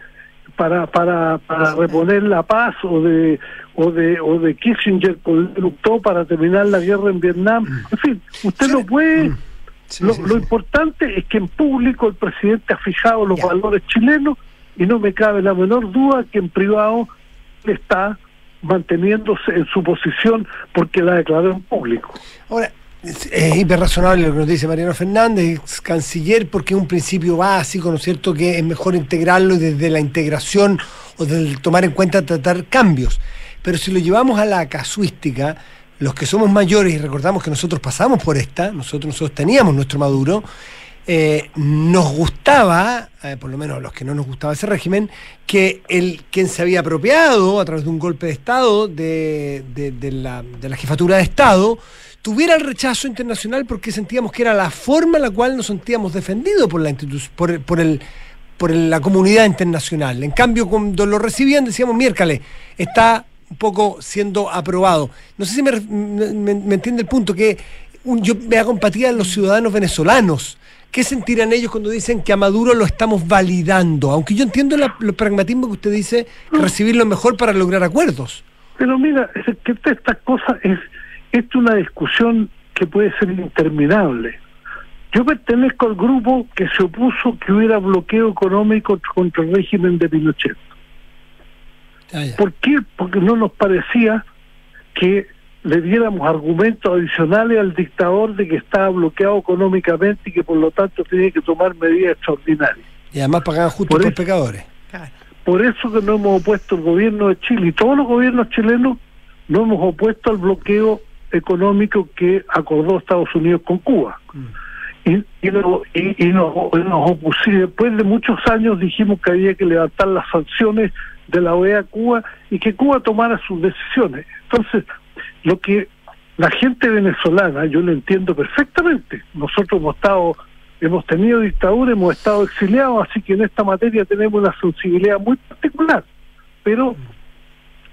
para, para, para reponer la paz o de o de o de Kissinger con luchó para terminar la guerra en Vietnam. En fin, usted no puede. Mm. lo, importante es que en público el presidente ha fijado los valores chilenos y no me cabe la menor duda que en privado está manteniéndose en su posición porque la declaró en público. Ahora, es, hiper razonable lo que nos dice Mariano Fernández, canciller, porque es un principio básico, ¿no es cierto?, que es mejor integrarlo desde la integración o desde tomar en cuenta tratar cambios. Pero si lo llevamos a la casuística, los que somos mayores y recordamos que nosotros pasamos por esta, nosotros, nosotros teníamos nuestro Maduro, eh, nos gustaba, eh, por lo menos a los que no nos gustaba ese régimen, que el quien se había apropiado a través de un golpe de Estado de, de, la, de la jefatura de Estado, tuviera el rechazo internacional porque sentíamos que era la forma en la cual nos sentíamos defendidos por la por, por el por la comunidad internacional. En cambio, cuando lo recibían decíamos, miércoles, está un poco siendo aprobado. No sé si me, me, entiende el punto, que yo me hago empatía en los ciudadanos venezolanos. ¿Qué sentirán ellos cuando dicen que a Maduro lo estamos validando? Aunque yo entiendo el pragmatismo que usted dice, recibir lo mejor para lograr acuerdos. Pero mira, es que estas cosas es es una discusión que puede ser interminable. Yo pertenezco al grupo que se opuso que hubiera bloqueo económico contra el régimen de Pinochet. Ah, ¿Por qué? Porque no nos parecía que le diéramos argumentos adicionales al dictador de que estaba bloqueado económicamente y que por lo tanto tenía que tomar medidas extraordinarias. Y además pagaban justo por, los pecadores. Por eso que no hemos opuesto el gobierno de Chile y todos los gobiernos chilenos no hemos opuesto al bloqueo económico que acordó Estados Unidos con Cuba. Mm. Y, y, y, nos, opusimos. Después de muchos años dijimos que había que levantar las sanciones de la OEA a Cuba y que Cuba tomara sus decisiones. Entonces, lo que la gente venezolana, yo lo entiendo perfectamente. Nosotros hemos estado, hemos tenido dictadura, hemos estado exiliados, así que en esta materia tenemos una sensibilidad muy particular. Pero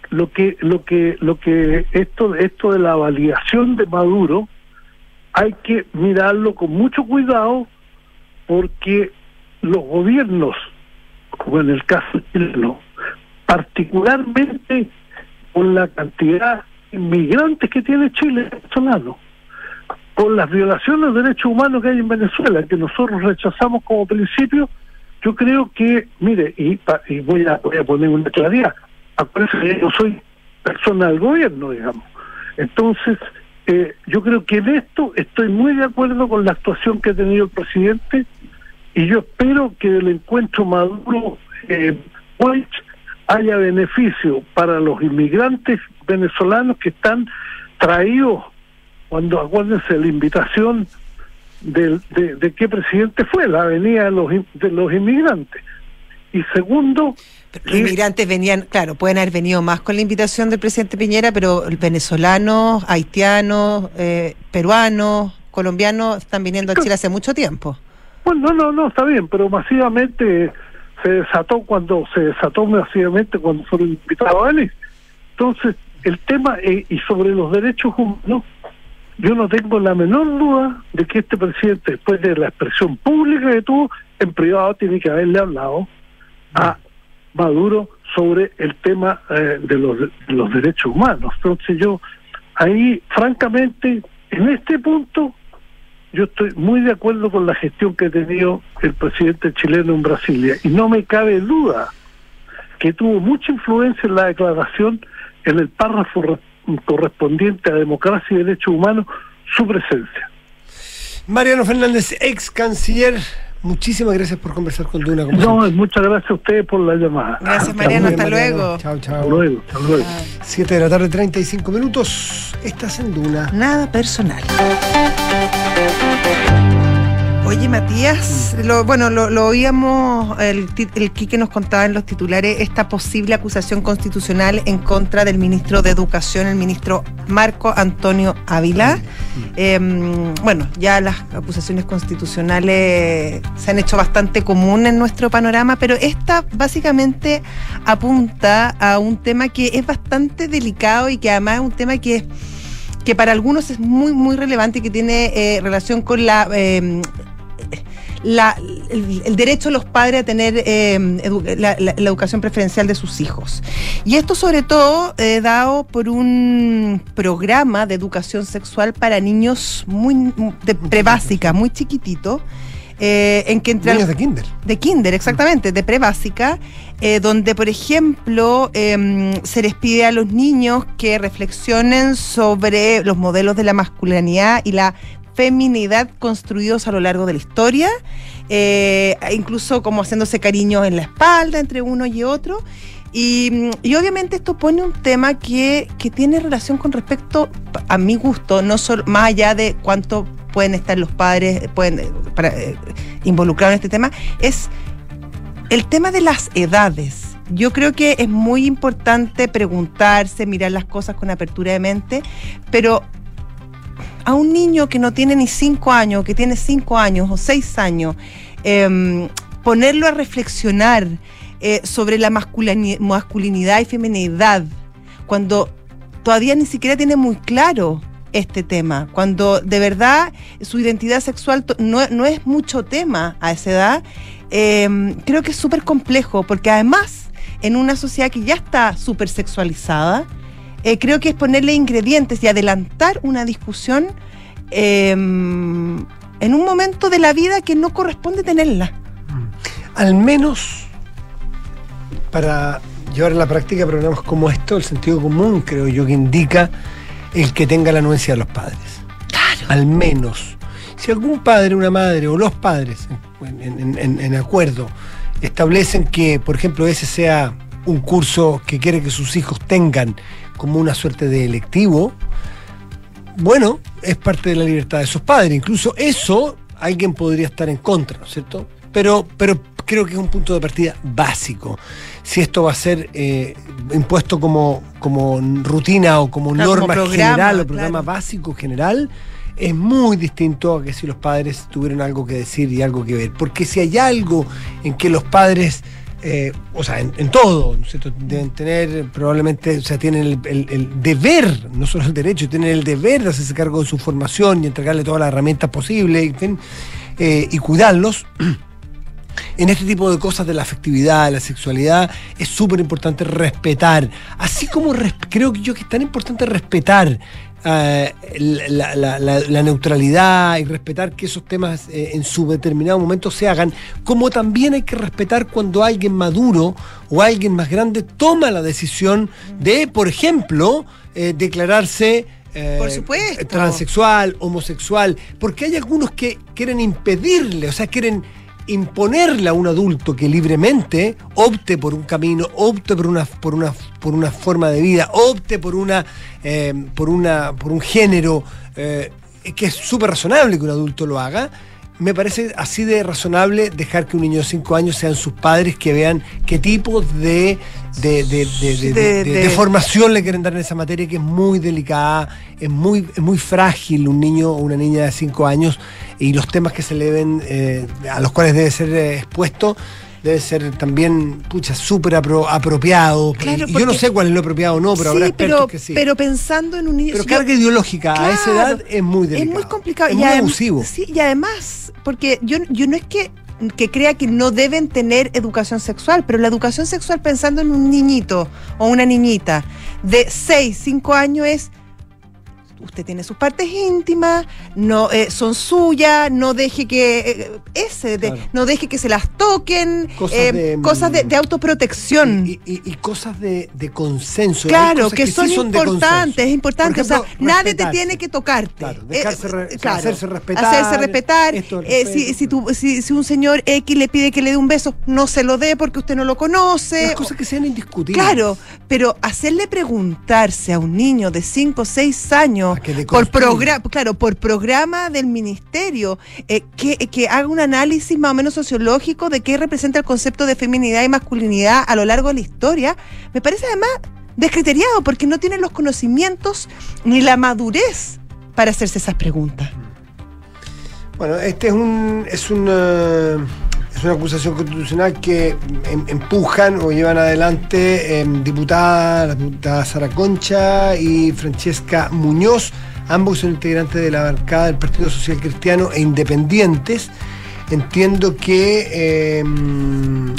lo que lo que lo que esto esto de la validación de Maduro hay que mirarlo con mucho cuidado porque los gobiernos como en el caso chileno particularmente con la cantidad de inmigrantes que tiene Chile venezolano con las violaciones de derechos humanos que hay en Venezuela que nosotros rechazamos como principio yo creo que mire y, y voy a voy a poner una claridad acuérdense que yo soy persona del gobierno, digamos. Entonces, eh, yo creo que en esto estoy muy de acuerdo con la actuación que ha tenido el presidente y yo espero que del encuentro Maduro eh, haya beneficio para los inmigrantes venezolanos que están traídos, cuando acuérdense la invitación del- de, de qué presidente fue, la venida de los, de los inmigrantes. Y segundo, Pero Los inmigrantes venían, claro, pueden haber venido más con la invitación del presidente Piñera, pero venezolanos, haitianos, eh, peruanos, colombianos están viniendo a Chile hace mucho tiempo. Bueno, no, no, no, está bien, pero masivamente se desató cuando se desató masivamente cuando fueron invitados. Entonces, el tema, eh, y sobre los derechos humanos, yo no tengo la menor duda de que este presidente, después de la expresión pública que tuvo, en privado tiene que haberle hablado a Maduro sobre el tema eh, de, los, de los derechos humanos. Entonces yo, ahí, francamente, en este punto, yo estoy muy de acuerdo con la gestión que ha tenido el presidente chileno en Brasilia y no me cabe duda que tuvo mucha influencia en la declaración en el párrafo re- correspondiente a democracia y derechos humanos su presencia. Mariano Fernández, ex canciller, muchísimas gracias por conversar con Duna. No, muchas gracias a ustedes por la llamada. Gracias, Hasta Mariano, hasta Mariano. luego. Chao, Hasta chao. luego, hasta luego. 7 de la tarde, 35 minutos. Estás en Duna. Nada personal. Oye, Matías, lo, bueno, lo, lo oíamos, el, el Quique nos contaba en los titulares esta posible acusación constitucional en contra del ministro de Educación, el ministro Marco Antonio Ávila. Eh, bueno, ya las acusaciones constitucionales se han hecho bastante común en nuestro panorama, pero esta básicamente apunta a un tema que es bastante delicado y que además es un tema que que para algunos es muy, muy relevante y que tiene eh, relación con la, eh, la- el, el derecho de los padres a tener eh, edu- la, la- la educación preferencial de sus hijos. Y esto sobre todo eh, dado por un programa de educación sexual para niños muy de prebásica, muy chiquitito, eh, en que entre Niños de kinder. de kinder, exactamente, de prebásica, eh, donde, por ejemplo, em, se les pide a los niños que reflexionen sobre los modelos de la masculinidad y la feminidad construidos a lo largo de la historia, eh, incluso como haciéndose cariños en la espalda entre uno y otro. Y, mm, y obviamente esto pone un tema que, que tiene relación con respecto, a mi gusto, no solo, más allá de cuánto pueden estar los padres eh, pueden, eh, involucrados en este tema, es el tema de las edades. Yo creo que es muy importante preguntarse, mirar las cosas con apertura de mente, pero a un niño que no tiene ni cinco años, que tiene cinco años o seis años, em, ponerlo a reflexionar eh, sobre la masculini- masculinidad y feminidad, cuando todavía ni siquiera tiene muy claro este tema, cuando de verdad su identidad sexual no, no es mucho tema a esa edad, eh, creo que es súper complejo, porque además en una sociedad que ya está súper sexualizada, eh, creo que es ponerle ingredientes y adelantar una discusión eh, en un momento de la vida que no corresponde tenerla. Al menos para llevar a la práctica programas como esto, el sentido común creo yo que indica el que tenga la anuencia de los padres. Claro. Al menos. Si algún padre, una madre o los padres, en, en- en- en acuerdo, establecen que, por ejemplo, ese sea un curso que quiere que sus hijos tengan como una suerte de electivo, bueno, es parte de la libertad de esos padres. Incluso eso alguien podría estar en contra, ¿no es cierto? Pero, pero creo que es un punto de partida básico. Si esto va a ser eh, impuesto como, como rutina o como Claro, como norma programa, general o programa claro. básico general, es muy distinto a que si los padres tuvieran algo que decir y algo que ver. Porque si hay algo en que los padres, eh, o sea, en, todo, ¿no deben tener probablemente, o sea, tienen el, deber, no solo el derecho, tienen el deber de hacerse cargo de su formación y entregarle todas las herramientas posibles, eh, y cuidarlos. En este tipo de cosas de la afectividad, de la sexualidad, es súper importante respetar. Así como creo yo que es tan importante respetar eh, la, la- la- la neutralidad y respetar que esos temas eh, en su determinado momento se hagan, como también hay que respetar cuando alguien maduro o alguien más grande toma la decisión de, por ejemplo, eh, declararse eh, Por supuesto. transexual, homosexual, porque hay algunos que quieren impedirle, o sea, quieren imponerle a un adulto que libremente opte por un camino, opte por una, por una, por una forma de vida, opte por una, eh, por una, por un género, eh, que es súper razonable que un adulto lo haga, me parece así de razonable dejar que un niño de 5 años sean sus padres que vean qué tipo de, de, de- de- formación le quieren dar en esa materia que es muy delicada, es muy, es muy frágil un niño o una niña de 5 años y los temas que se le ven, eh, a los cuales debe ser eh, expuesto. Debe ser también, pucha, súper apro- apropiado. Claro, yo no sé cuál es lo apropiado o no, pero habrá sí, expertos pero, que sí. pero pensando en un niño. Pero yo- carga ideológica a esa edad es muy delicado. Es muy complicado. Es y muy abusivo. Sí, y además, porque yo, yo no es que, que crea que no deben tener educación sexual, pero la educación sexual pensando en un niñito o una niñita de 6, 5 años es usted tiene sus partes íntimas, no eh, son suyas, no deje que eh, ese, de- Claro. no deje que se las toquen, Cosas eh, de, cosas de, mm, de autoprotección. Y, y- y cosas de, consenso. Claro, que, sí son, importantes, es importante. Ejemplo, o sea, nadie te tiene que tocarte. Claro, dejarse re- o sea, claro. hacerse respetar, Hacerse respetar. esto Eh, si, si, tú- si, si un señor X le pide que le dé un beso, no se lo dé porque usted no lo conoce. Las cosas que sean indiscutibles. Claro, pero hacerle preguntarse a un niño de 5 o 6 años A que le por programa, claro, por programa del ministerio, eh, que, que haga un análisis más o menos sociológico de qué representa el concepto de feminidad y masculinidad a lo largo de la historia, me parece además descriteriado porque no tienen los conocimientos ni la madurez para hacerse esas preguntas. Bueno, este es un es una es una acusación constitucional que em- empujan o llevan adelante em, diputada, la diputada Sara Concha y Francesca Muñoz, ambos son integrantes de la bancada del Partido Social Cristiano e independientes. Entiendo que em,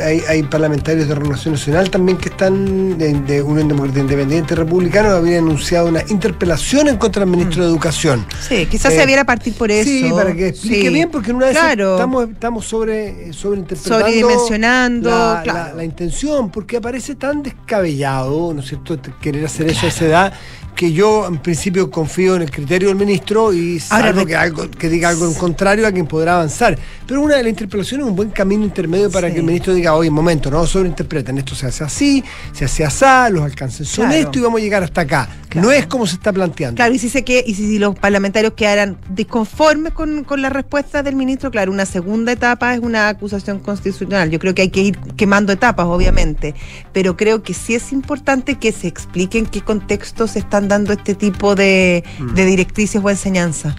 hay, hay parlamentarios de Renovación Nacional también que están de, de Unión Democrática Independiente Republicano, habían anunciado una interpelación en contra del ministro de Educación. Sí, quizás Eh, se debiera partir por eso. Sí, para que explique Sí. bien, porque en una vez Claro. estamos, estamos sobre, sobreinterpretando Sobredimensionando, la, claro. la- la intención, porque aparece tan descabellado, ¿no es cierto?, querer hacer eso a esa edad, que yo en principio confío en el criterio del ministro y salvo que, algo, que diga algo en contrario a quien podrá avanzar. Pero una de las interpelaciones es un buen camino intermedio para Sí. que el ministro diga, oye, un momento, no sobreinterpreten, esto se hace así, se hace así, los alcances son Claro. esto y vamos a llegar hasta acá. Claro. No es como se está planteando. Claro, y si sé que, y si, los parlamentarios quedaran disconformes con, con la respuesta del ministro, claro, una segunda etapa es una acusación constitucional. Yo creo que hay que ir quemando etapas, obviamente, pero creo que sí es importante que se explique en qué contexto se están dando este tipo de, de directrices o enseñanza.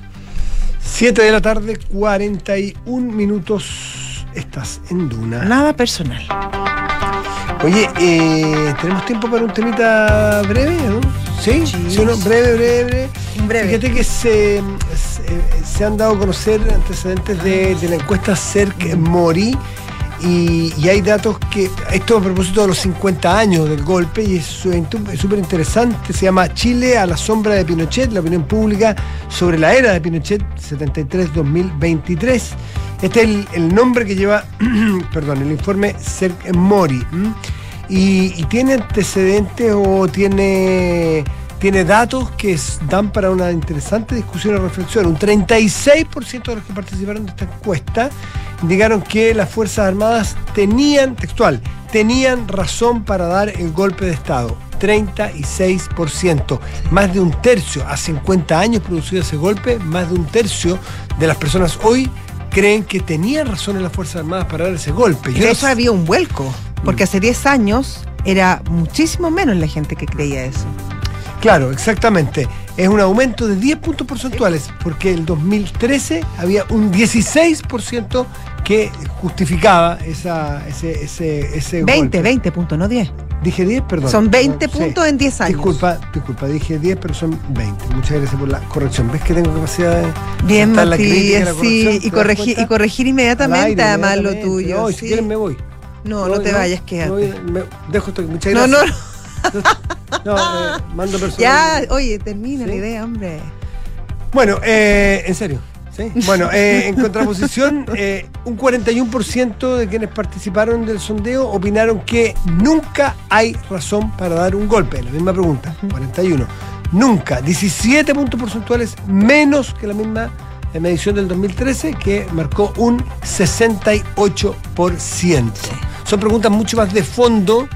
7 de la tarde, 41 minutos. Estás en Duna. Nada personal. Oye, eh, ¿tenemos tiempo para un temita breve, no? ¿Sí? Sí. Breve, breve, breve. Breve. Fíjate que se, se, se han dado a conocer antecedentes de, de la encuesta CERC Mori y, hay datos que, esto a propósito de los 50 años del golpe y es súper interesante, se llama Chile a la sombra de Pinochet, la opinión pública sobre la era de Pinochet 73-2023. Este es el, nombre que lleva, perdón, el informe CERC Mori. y tiene antecedentes o tiene, tiene datos que dan para una interesante discusión o reflexión. Un 36% de los que participaron de esta encuesta indicaron que las Fuerzas Armadas tenían, textual, tenían razón para dar el golpe de Estado. 36%, más de un tercio, a 50 años producido ese golpe, más de un tercio de las personas hoy creen que tenían razón en las Fuerzas Armadas para dar ese golpe. Y eso había un vuelco, porque hace 10 años era muchísimo menos la gente que creía eso. Claro, exactamente. Es un aumento de 10 puntos porcentuales, porque el 2013 había un 16% que justificaba esa, ese, ese, ese 20, golpe. 20 puntos, no 10. Dije 10, perdón. Son 20 No, sí. puntos en 10 años. Disculpa, disculpa, dije 10, pero son 20. Muchas gracias por la corrección. ¿Ves que tengo capacidad de Bien, aceptar la crítica, Matías, la sí, corrección? y ¿Te das corregir, y corregir inmediatamente aire, además lo tuyo. No, y si sí. quieren me voy. No, no te vayas, me quédate. me- dejo esto. Muchas No, gracias. no, No, eh, mando personal. ya, oye, termina ¿Sí? la idea, hombre. Bueno, eh, en serio. ¿sí? Bueno, eh, en contraposición, eh, un 41% de quienes participaron del sondeo opinaron que nunca hay razón para dar un golpe. La misma pregunta, 41. Nunca. 17 puntos porcentuales menos que la misma medición del 2013, que marcó un 68%. Son preguntas mucho más de fondo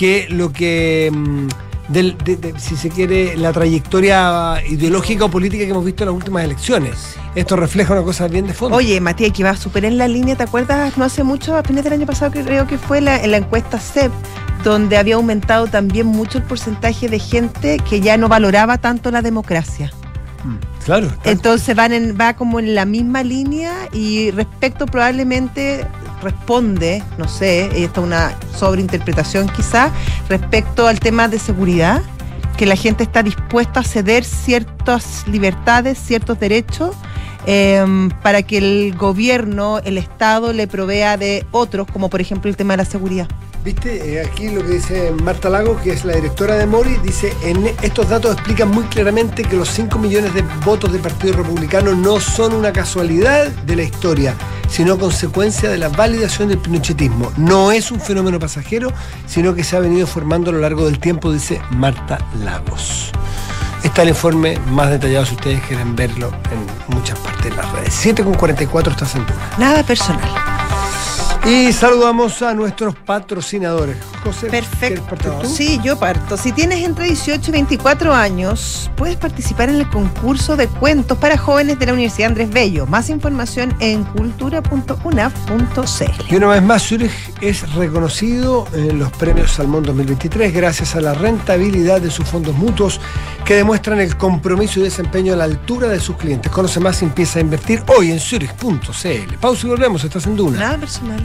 que lo que, mm, del, de, de, si se quiere, la trayectoria ideológica o política que hemos visto en las últimas elecciones. Esto refleja una cosa bien de fondo. Oye, Matías, que va súper en la línea, ¿te acuerdas? No hace mucho, a fines del año pasado, creo que fue en la encuesta CEP, donde había aumentado también mucho el porcentaje de gente que ya no valoraba tanto la democracia. Claro. está- Entonces van en, va como en la misma línea y respecto probablemente responde, no sé, esta es una sobreinterpretación quizá, respecto al tema de seguridad, que la gente está dispuesta a ceder ciertas libertades, ciertos derechos, em, para que el gobierno, el Estado le provea de otros, como por ejemplo el tema de la seguridad. Viste, Eh, aquí lo que dice Marta Lago, que es la directora de Mori, dice, estos datos explican muy claramente que los 5 millones de votos del Partido Republicano no son una casualidad de la historia, sino consecuencia de la validación del pinochetismo. No es un fenómeno pasajero, sino que se ha venido formando a lo largo del tiempo, dice Marta Lagos. Está el informe más detallado si ustedes quieren verlo en muchas partes de las redes. 7 con 44 estás en. Nada personal. Y saludamos a nuestros patrocinadores. José, Perfecto. Sí, yo parto. Si tienes entre 18 y 24 años, puedes participar en el concurso de cuentos para jóvenes de la Universidad Andrés Bello. Más información en cultura.unaf.cl. Y una vez más, Zurich es reconocido en los premios Salmón 2023 gracias a la rentabilidad de sus fondos mutuos que demuestran el compromiso y desempeño a la altura de sus clientes. Conoce más y empieza a invertir hoy en Zurich.cl. Pausa y volvemos, estás en Duna. Nada personal.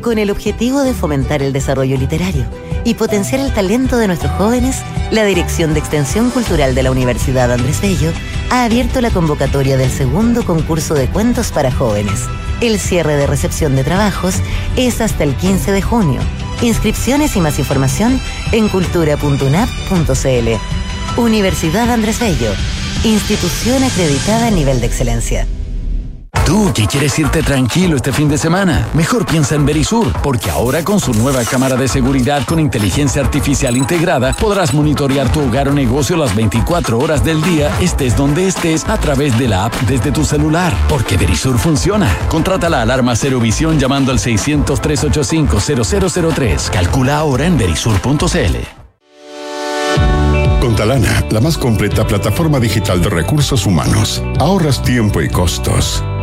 Con el objetivo de fomentar el desarrollo literario y potenciar el talento de nuestros jóvenes, la Dirección de Extensión Cultural de la Universidad Andrés Bello ha abierto la convocatoria del segundo concurso de cuentos para jóvenes. El cierre de recepción de trabajos es hasta el 15 de junio. Inscripciones y más información en cultura.unap.cl. Universidad Andrés Bello, institución acreditada a nivel de excelencia. Tú que quieres irte tranquilo este fin de semana, mejor piensa en Verisur, porque ahora con su nueva cámara de seguridad con inteligencia artificial integrada podrás monitorear tu hogar o negocio las 24 horas del día, estés donde estés, a través de la app desde tu celular. Porque Verisur funciona. Contrata la alarma Cero Visión llamando al 600-385-0003. Calcula ahora en verisur.cl. Con Talana, la más completa plataforma digital de recursos humanos, ahorras tiempo y costos.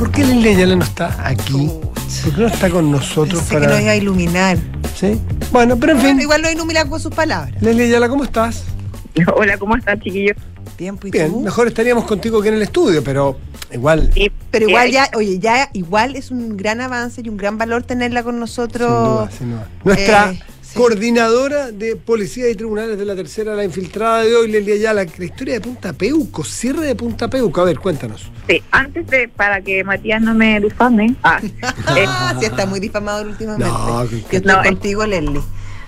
¿Y por qué Leslie Ayala no está aquí? ¿Por qué no está con nosotros Pensé que para.? nos iba a iluminar. ¿Sí? Bueno, pero en Bueno, fin. igual nos ilumina con sus palabras. Leslie Ayala, ¿cómo estás? Hola, ¿cómo están, chiquillos? Bien, pues, ¿y Bien, tú? mejor estaríamos contigo que en el estudio, pero igual. Sí, Pero igual ya, oye, ya igual es un gran avance y un gran valor tenerla con Sin nosotros. duda, sin duda. Nuestra Eh, sí. coordinadora de policía y tribunales de la tercera, la infiltrada de hoy, Leslie Ayala, la historia de Punta Peuco, cierre de Punta Peuco. A ver, cuéntanos. sí, antes de, para que Matías no me difame, ah, eh, sí, está muy difamado últimamente. No, Yo que- estoy No, eh. contigo, Leslie.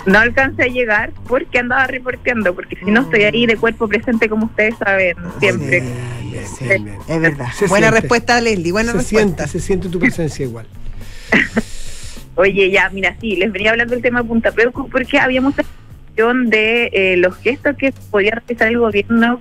no alcancé a llegar porque andaba reporteando, porque si no estoy ahí de cuerpo presente, como ustedes saben, siempre. Bien, bien, bien, bien. Es verdad. Se buena siente. respuesta, Leslie. Buena se respuesta. siente, se siente tu presencia igual. Oye, ya, mira, sí, les venía hablando del tema de Punta Peuco porque había mucha discusión de eh, los gestos que podía realizar el gobierno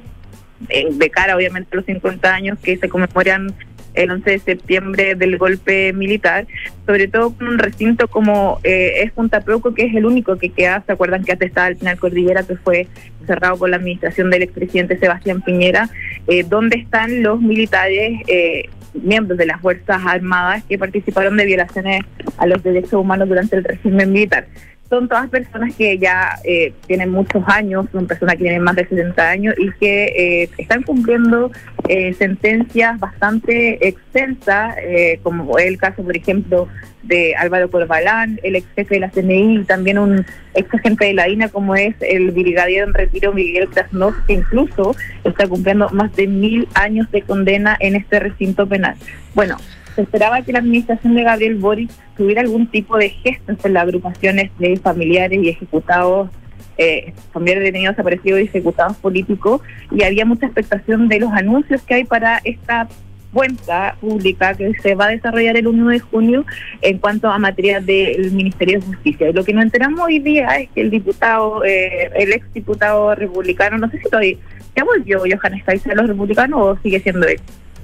eh, de cara, obviamente, a los 50 años que se conmemoran el 11 de septiembre del golpe militar, sobre todo con un recinto como eh, es Punta Peuco, que es el único que queda, ¿se acuerdan que antes estaba el Final Cordillera, que fue cerrado por la administración del expresidente Sebastián Piñera, eh, donde están los militares eh, miembros de las Fuerzas Armadas que participaron de violaciones a los derechos humanos durante el régimen militar. Son todas personas que ya eh, tienen muchos años, son personas que tienen más de 60 años y que eh, están cumpliendo eh, sentencias bastante extensas, eh, como el caso, por ejemplo, de Álvaro Corbalán, el ex jefe de la CNI, y también un ex agente de la INA, como es el brigadier en retiro Miguel Krasnov, que incluso está cumpliendo más de mil años de condena en este recinto penal. Bueno, se esperaba que la administración de Gabriel Boric tuviera algún tipo de gesto entre las agrupaciones de familiares y ejecutados, eh, familiares detenidos desaparecidos y ejecutados políticos, y había mucha expectación de los anuncios que hay para esta cuenta pública que se va a desarrollar el 1 de junio en cuanto a materia del Ministerio de Justicia. Lo que nos enteramos hoy día es que el diputado, eh, el ex diputado republicano, no sé si todavía, ¿ya volvió Johannes Kaiser a los republicanos o sigue siendo él?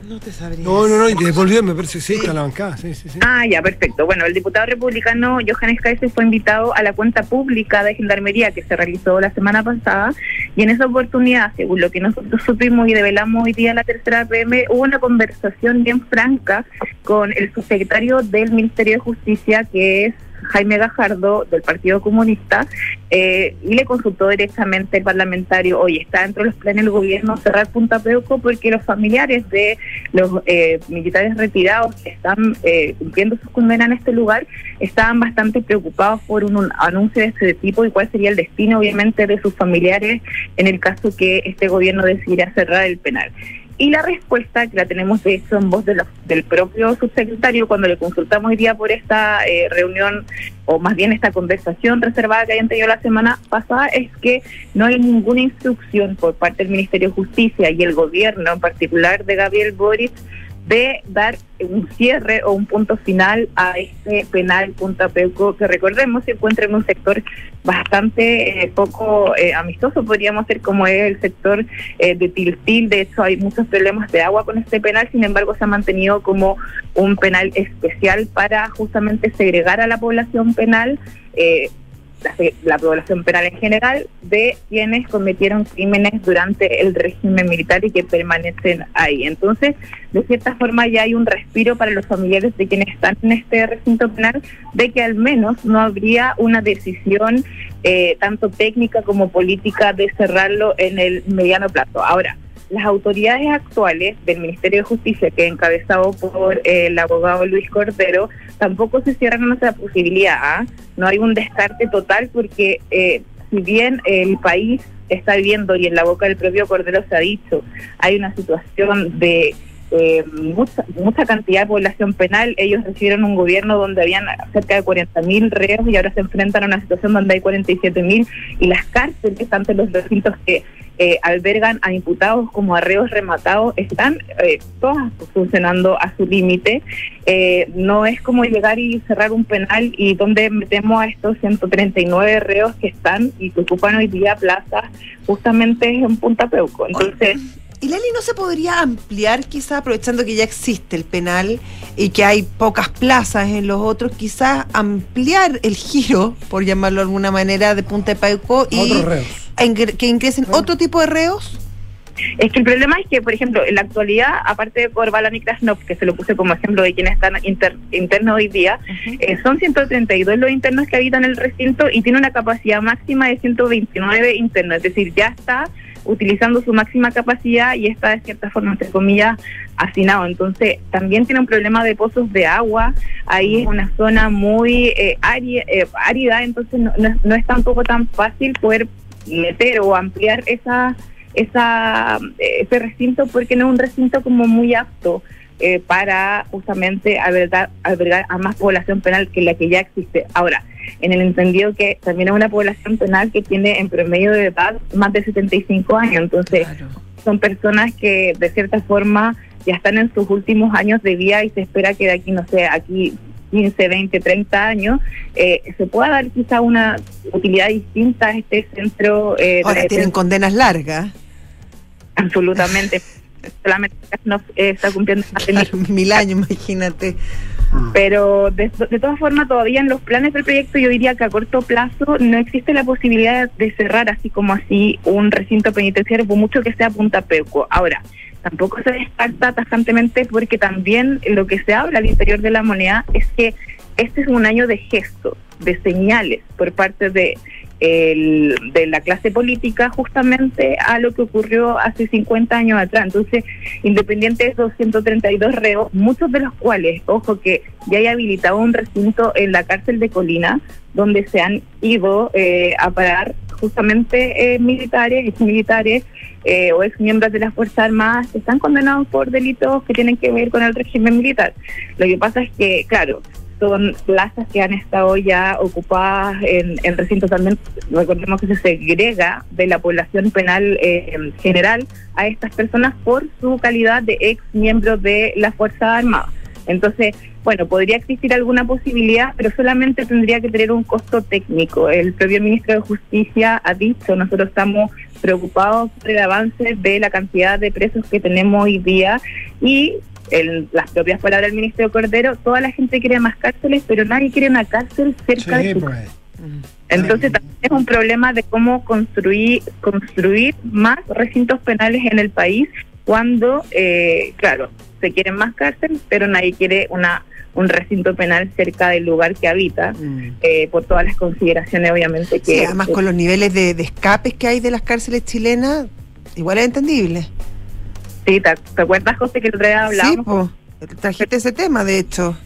No te sabría. No, no, no, y devolvió, me parece, sí, está en la bancada, sí, sí, sí. Ah, ya, perfecto. Bueno, el diputado republicano Johannes Kaiser fue invitado a la cuenta pública de Gendarmería que se realizó la semana pasada y en esa oportunidad, según lo que nosotros supimos y develamos hoy día en la tercera PM, hubo una conversación bien franca con el subsecretario del Ministerio de Justicia, que es Jaime Gajardo del Partido Comunista eh, y le consultó directamente el parlamentario, oye, está dentro de los planes del gobierno cerrar Punta Peuco porque los familiares de los eh, militares retirados que están eh, cumpliendo sus condenas en este lugar estaban bastante preocupados por un, un anuncio de este tipo y cuál sería el destino obviamente de sus familiares en el caso que este gobierno decidiera cerrar el penal. Y la respuesta, que la tenemos de hecho en voz de los- del propio subsecretario, cuando le consultamos hoy día por esta eh, reunión, o más bien esta conversación reservada que hayan tenido la semana pasada, es que no hay ninguna instrucción por parte del Ministerio de Justicia y el gobierno, en particular de Gabriel Boric, de dar un cierre o un punto final a este penal Punta Peuco, que recordemos se encuentra en un sector bastante eh, poco eh, amistoso, podríamos ser como es el sector eh, de Tiltil, de hecho hay muchos problemas de agua con este penal, sin embargo se ha mantenido como un penal especial para justamente segregar a la población penal. Eh, la, la población penal en general de quienes cometieron crímenes durante el régimen militar y que permanecen ahí. Entonces, de cierta forma ya hay un respiro para los familiares de quienes están en este recinto penal de que al menos no habría una decisión eh, tanto técnica como política de cerrarlo en el mediano plazo. Ahora, las autoridades actuales del Ministerio de Justicia, que encabezado por el abogado Luis Cordero, tampoco se cierran a esa posibilidad. ¿ah? No hay un descarte total porque eh, si bien el país está viviendo y en la boca del propio Cordero se ha dicho, hay una situación de eh, mucha, mucha cantidad de población penal. Ellos recibieron un gobierno donde habían cerca de 40.000 reos y ahora se enfrentan a una situación donde hay 47.000 y las cárceles, tanto los recintos que eh, albergan a imputados como a reos rematados, están eh, todas funcionando a su límite. Eh, no es como llegar y cerrar un penal y donde metemos a estos 139 reos que están y que ocupan hoy día plazas justamente en Punta Peuco. Entonces... ¿Y Lali no se podría ampliar, quizá aprovechando que ya existe el penal y que hay pocas plazas en los otros, quizás ampliar el giro, por llamarlo de alguna manera, de Punta de Peuco y Otros reos. ingre- que ingresen otro tipo de reos? Es que el problema es que, por ejemplo, en la actualidad, aparte de Corbalán y Krasnov, que se lo puse como ejemplo de quienes están inter- internos hoy día, eh, son 132 los internos que habitan el recinto y tiene una capacidad máxima de 129 internos, es decir, ya está utilizando su máxima capacidad y está de cierta forma, entre comillas, hacinado. Entonces, también tiene un problema de pozos de agua, ahí es una zona muy eh, eh, árida, entonces no, no no es tampoco tan fácil poder meter o ampliar esa esa ese recinto porque no es un recinto como muy apto eh, para justamente albergar, albergar a más población penal que la que ya existe. Ahora, en el entendido que también es una población penal que tiene en promedio de edad más de 75 años, entonces son personas que de cierta forma ya están en sus últimos años de vida y se espera que de aquí, no sé, aquí 15, 20, 30 años, eh, se pueda dar quizá una utilidad distinta a este centro. eh, Ahora de- tienen condenas largas. absolutamente. Solamente no eh, está cumpliendo mil. Mil años, imagínate. Pero de, de todas formas, todavía en los planes del proyecto, yo diría que a corto plazo no existe la posibilidad de cerrar así como así un recinto penitenciario, por mucho que sea Punta Peuco. Ahora, tampoco se descarta tajantemente porque también lo que se habla al interior de la moneda es que este es un año de gestos, de señales por parte de, el- de la clase política justamente a lo que ocurrió hace 50 años atrás. Entonces, independiente de esos 132 reos, muchos de los cuales, ojo que ya hay habilitado un recinto en la cárcel de Colina, donde se han ido eh, a parar justamente eh, militares, ex militares eh, o ex miembros de las Fuerzas Armadas que están condenados por delitos que tienen que ver con el régimen militar. Lo que pasa es que, claro, son plazas que han estado ya ocupadas en, en recintos también, recordemos que se segrega de la población penal eh, general a estas personas por su calidad de ex miembros de las Fuerzas Armadas. Entonces, bueno, podría existir alguna posibilidad, pero solamente tendría que tener un costo técnico. El propio ministro de Justicia ha dicho, nosotros estamos preocupados por el avance de la cantidad de presos que tenemos hoy día y en las propias palabras del ministro Cordero, toda la gente quiere más cárceles, pero nadie quiere una cárcel cerca de Sí, su pues. entonces también es un problema de cómo construir construir más recintos penales en el país cuando, eh, claro, se quieren más cárceles, pero nadie quiere una un recinto penal cerca del lugar que habita, eh, por todas las consideraciones obviamente que... Sí, además con los niveles de, de escapes que hay de las cárceles chilenas, igual es entendible. Sí, ¿te, te acuerdas, José, que el otro día hablábamos? Sí, po. trajiste ese tema, de hecho.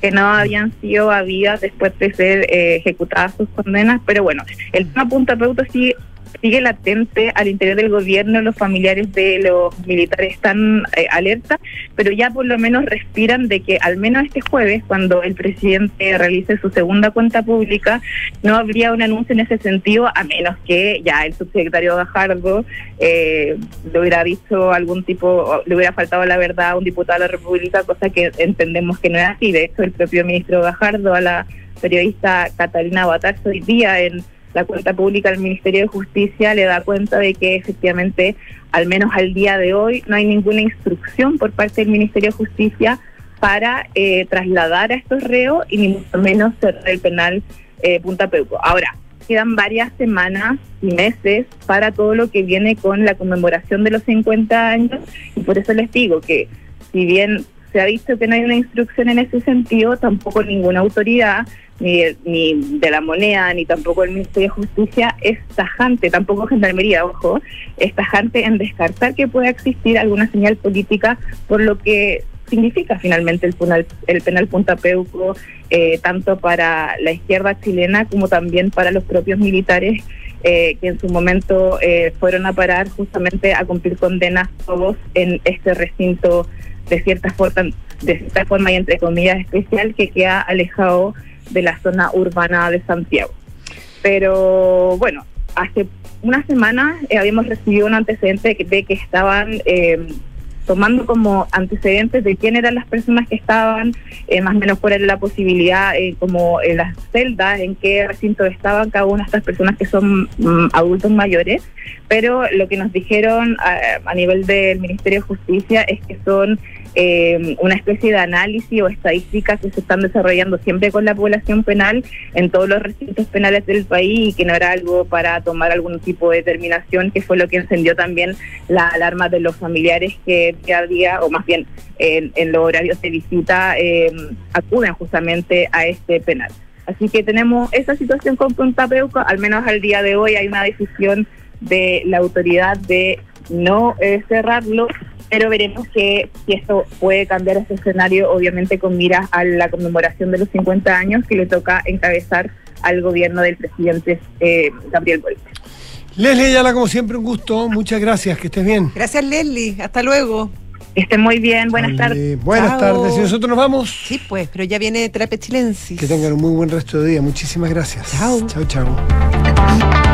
que no habían sido habidas después de ser eh, ejecutadas sus condenas, pero bueno, el tema Punta Peuto sigue, sigue latente al interior del gobierno, los familiares de los militares están eh, alerta, pero ya por lo menos respiran de que al menos este jueves, cuando el presidente realice su segunda cuenta pública, no habría un anuncio en ese sentido, a menos que ya el subsecretario Gajardo eh, le hubiera dicho algún tipo, le hubiera faltado la verdad a un diputado de la República, cosa que entendemos que no es así. De hecho, el propio ministro Gajardo a la periodista Catalina Batarzo hoy día en la cuenta pública del Ministerio de Justicia le da cuenta de que efectivamente, al menos al día de hoy, no hay ninguna instrucción por parte del Ministerio de Justicia para eh, trasladar a estos reos y ni mucho menos cerrar el penal eh, Punta Peuco. Ahora, quedan varias semanas y meses para todo lo que viene con la conmemoración de los 50 años y por eso les digo que si bien se ha visto que no hay una instrucción en ese sentido, tampoco ninguna autoridad, ni de, ni de la moneda, ni tampoco el Ministerio de Justicia es tajante, tampoco Gendarmería, ojo, es tajante en descartar que pueda existir alguna señal política por lo que significa finalmente el penal, el penal Punta Peuco, eh, tanto para la izquierda chilena como también para los propios militares eh, que en su momento eh, fueron a parar justamente a cumplir condenas todos en este recinto de cierta forma, de cierta forma y entre comillas especial que queda alejado de la zona urbana de Santiago. Pero bueno, hace una semana eh, habíamos recibido un antecedente de que, de que estaban eh, tomando como antecedentes de quién eran las personas que estaban, eh, más o menos era la posibilidad, eh, como en las celdas, en qué recinto estaban cada una de estas personas que son mm, adultos mayores, pero lo que nos dijeron a, a nivel del Ministerio de Justicia es que son eh, una especie de análisis o estadísticas que se están desarrollando siempre con la población penal en todos los recintos penales del país y que no era algo para tomar algún tipo de determinación, que fue lo que encendió también la alarma de los familiares que día a día, o más bien en, en los horarios de visita, eh, acuden justamente a este penal. Así que tenemos esa situación con Punta Peuco, al menos al día de hoy hay una decisión de la autoridad de no eh, cerrarlo, pero veremos que si esto puede cambiar este escenario, obviamente con miras a la conmemoración de los 50 años que le toca encabezar al gobierno del presidente eh, Gabriel Boric. Leslie Ayala, como siempre, un gusto. Muchas gracias, que estés bien. Gracias, Leslie. Hasta luego. Que estén muy bien. Buenas tardes. Buenas Chao. tardes. Y nosotros nos vamos. Sí, pues, pero ya viene Terapia Chilensis. Que tengan un muy buen resto de día. Muchísimas gracias. Chao. Chao, chao.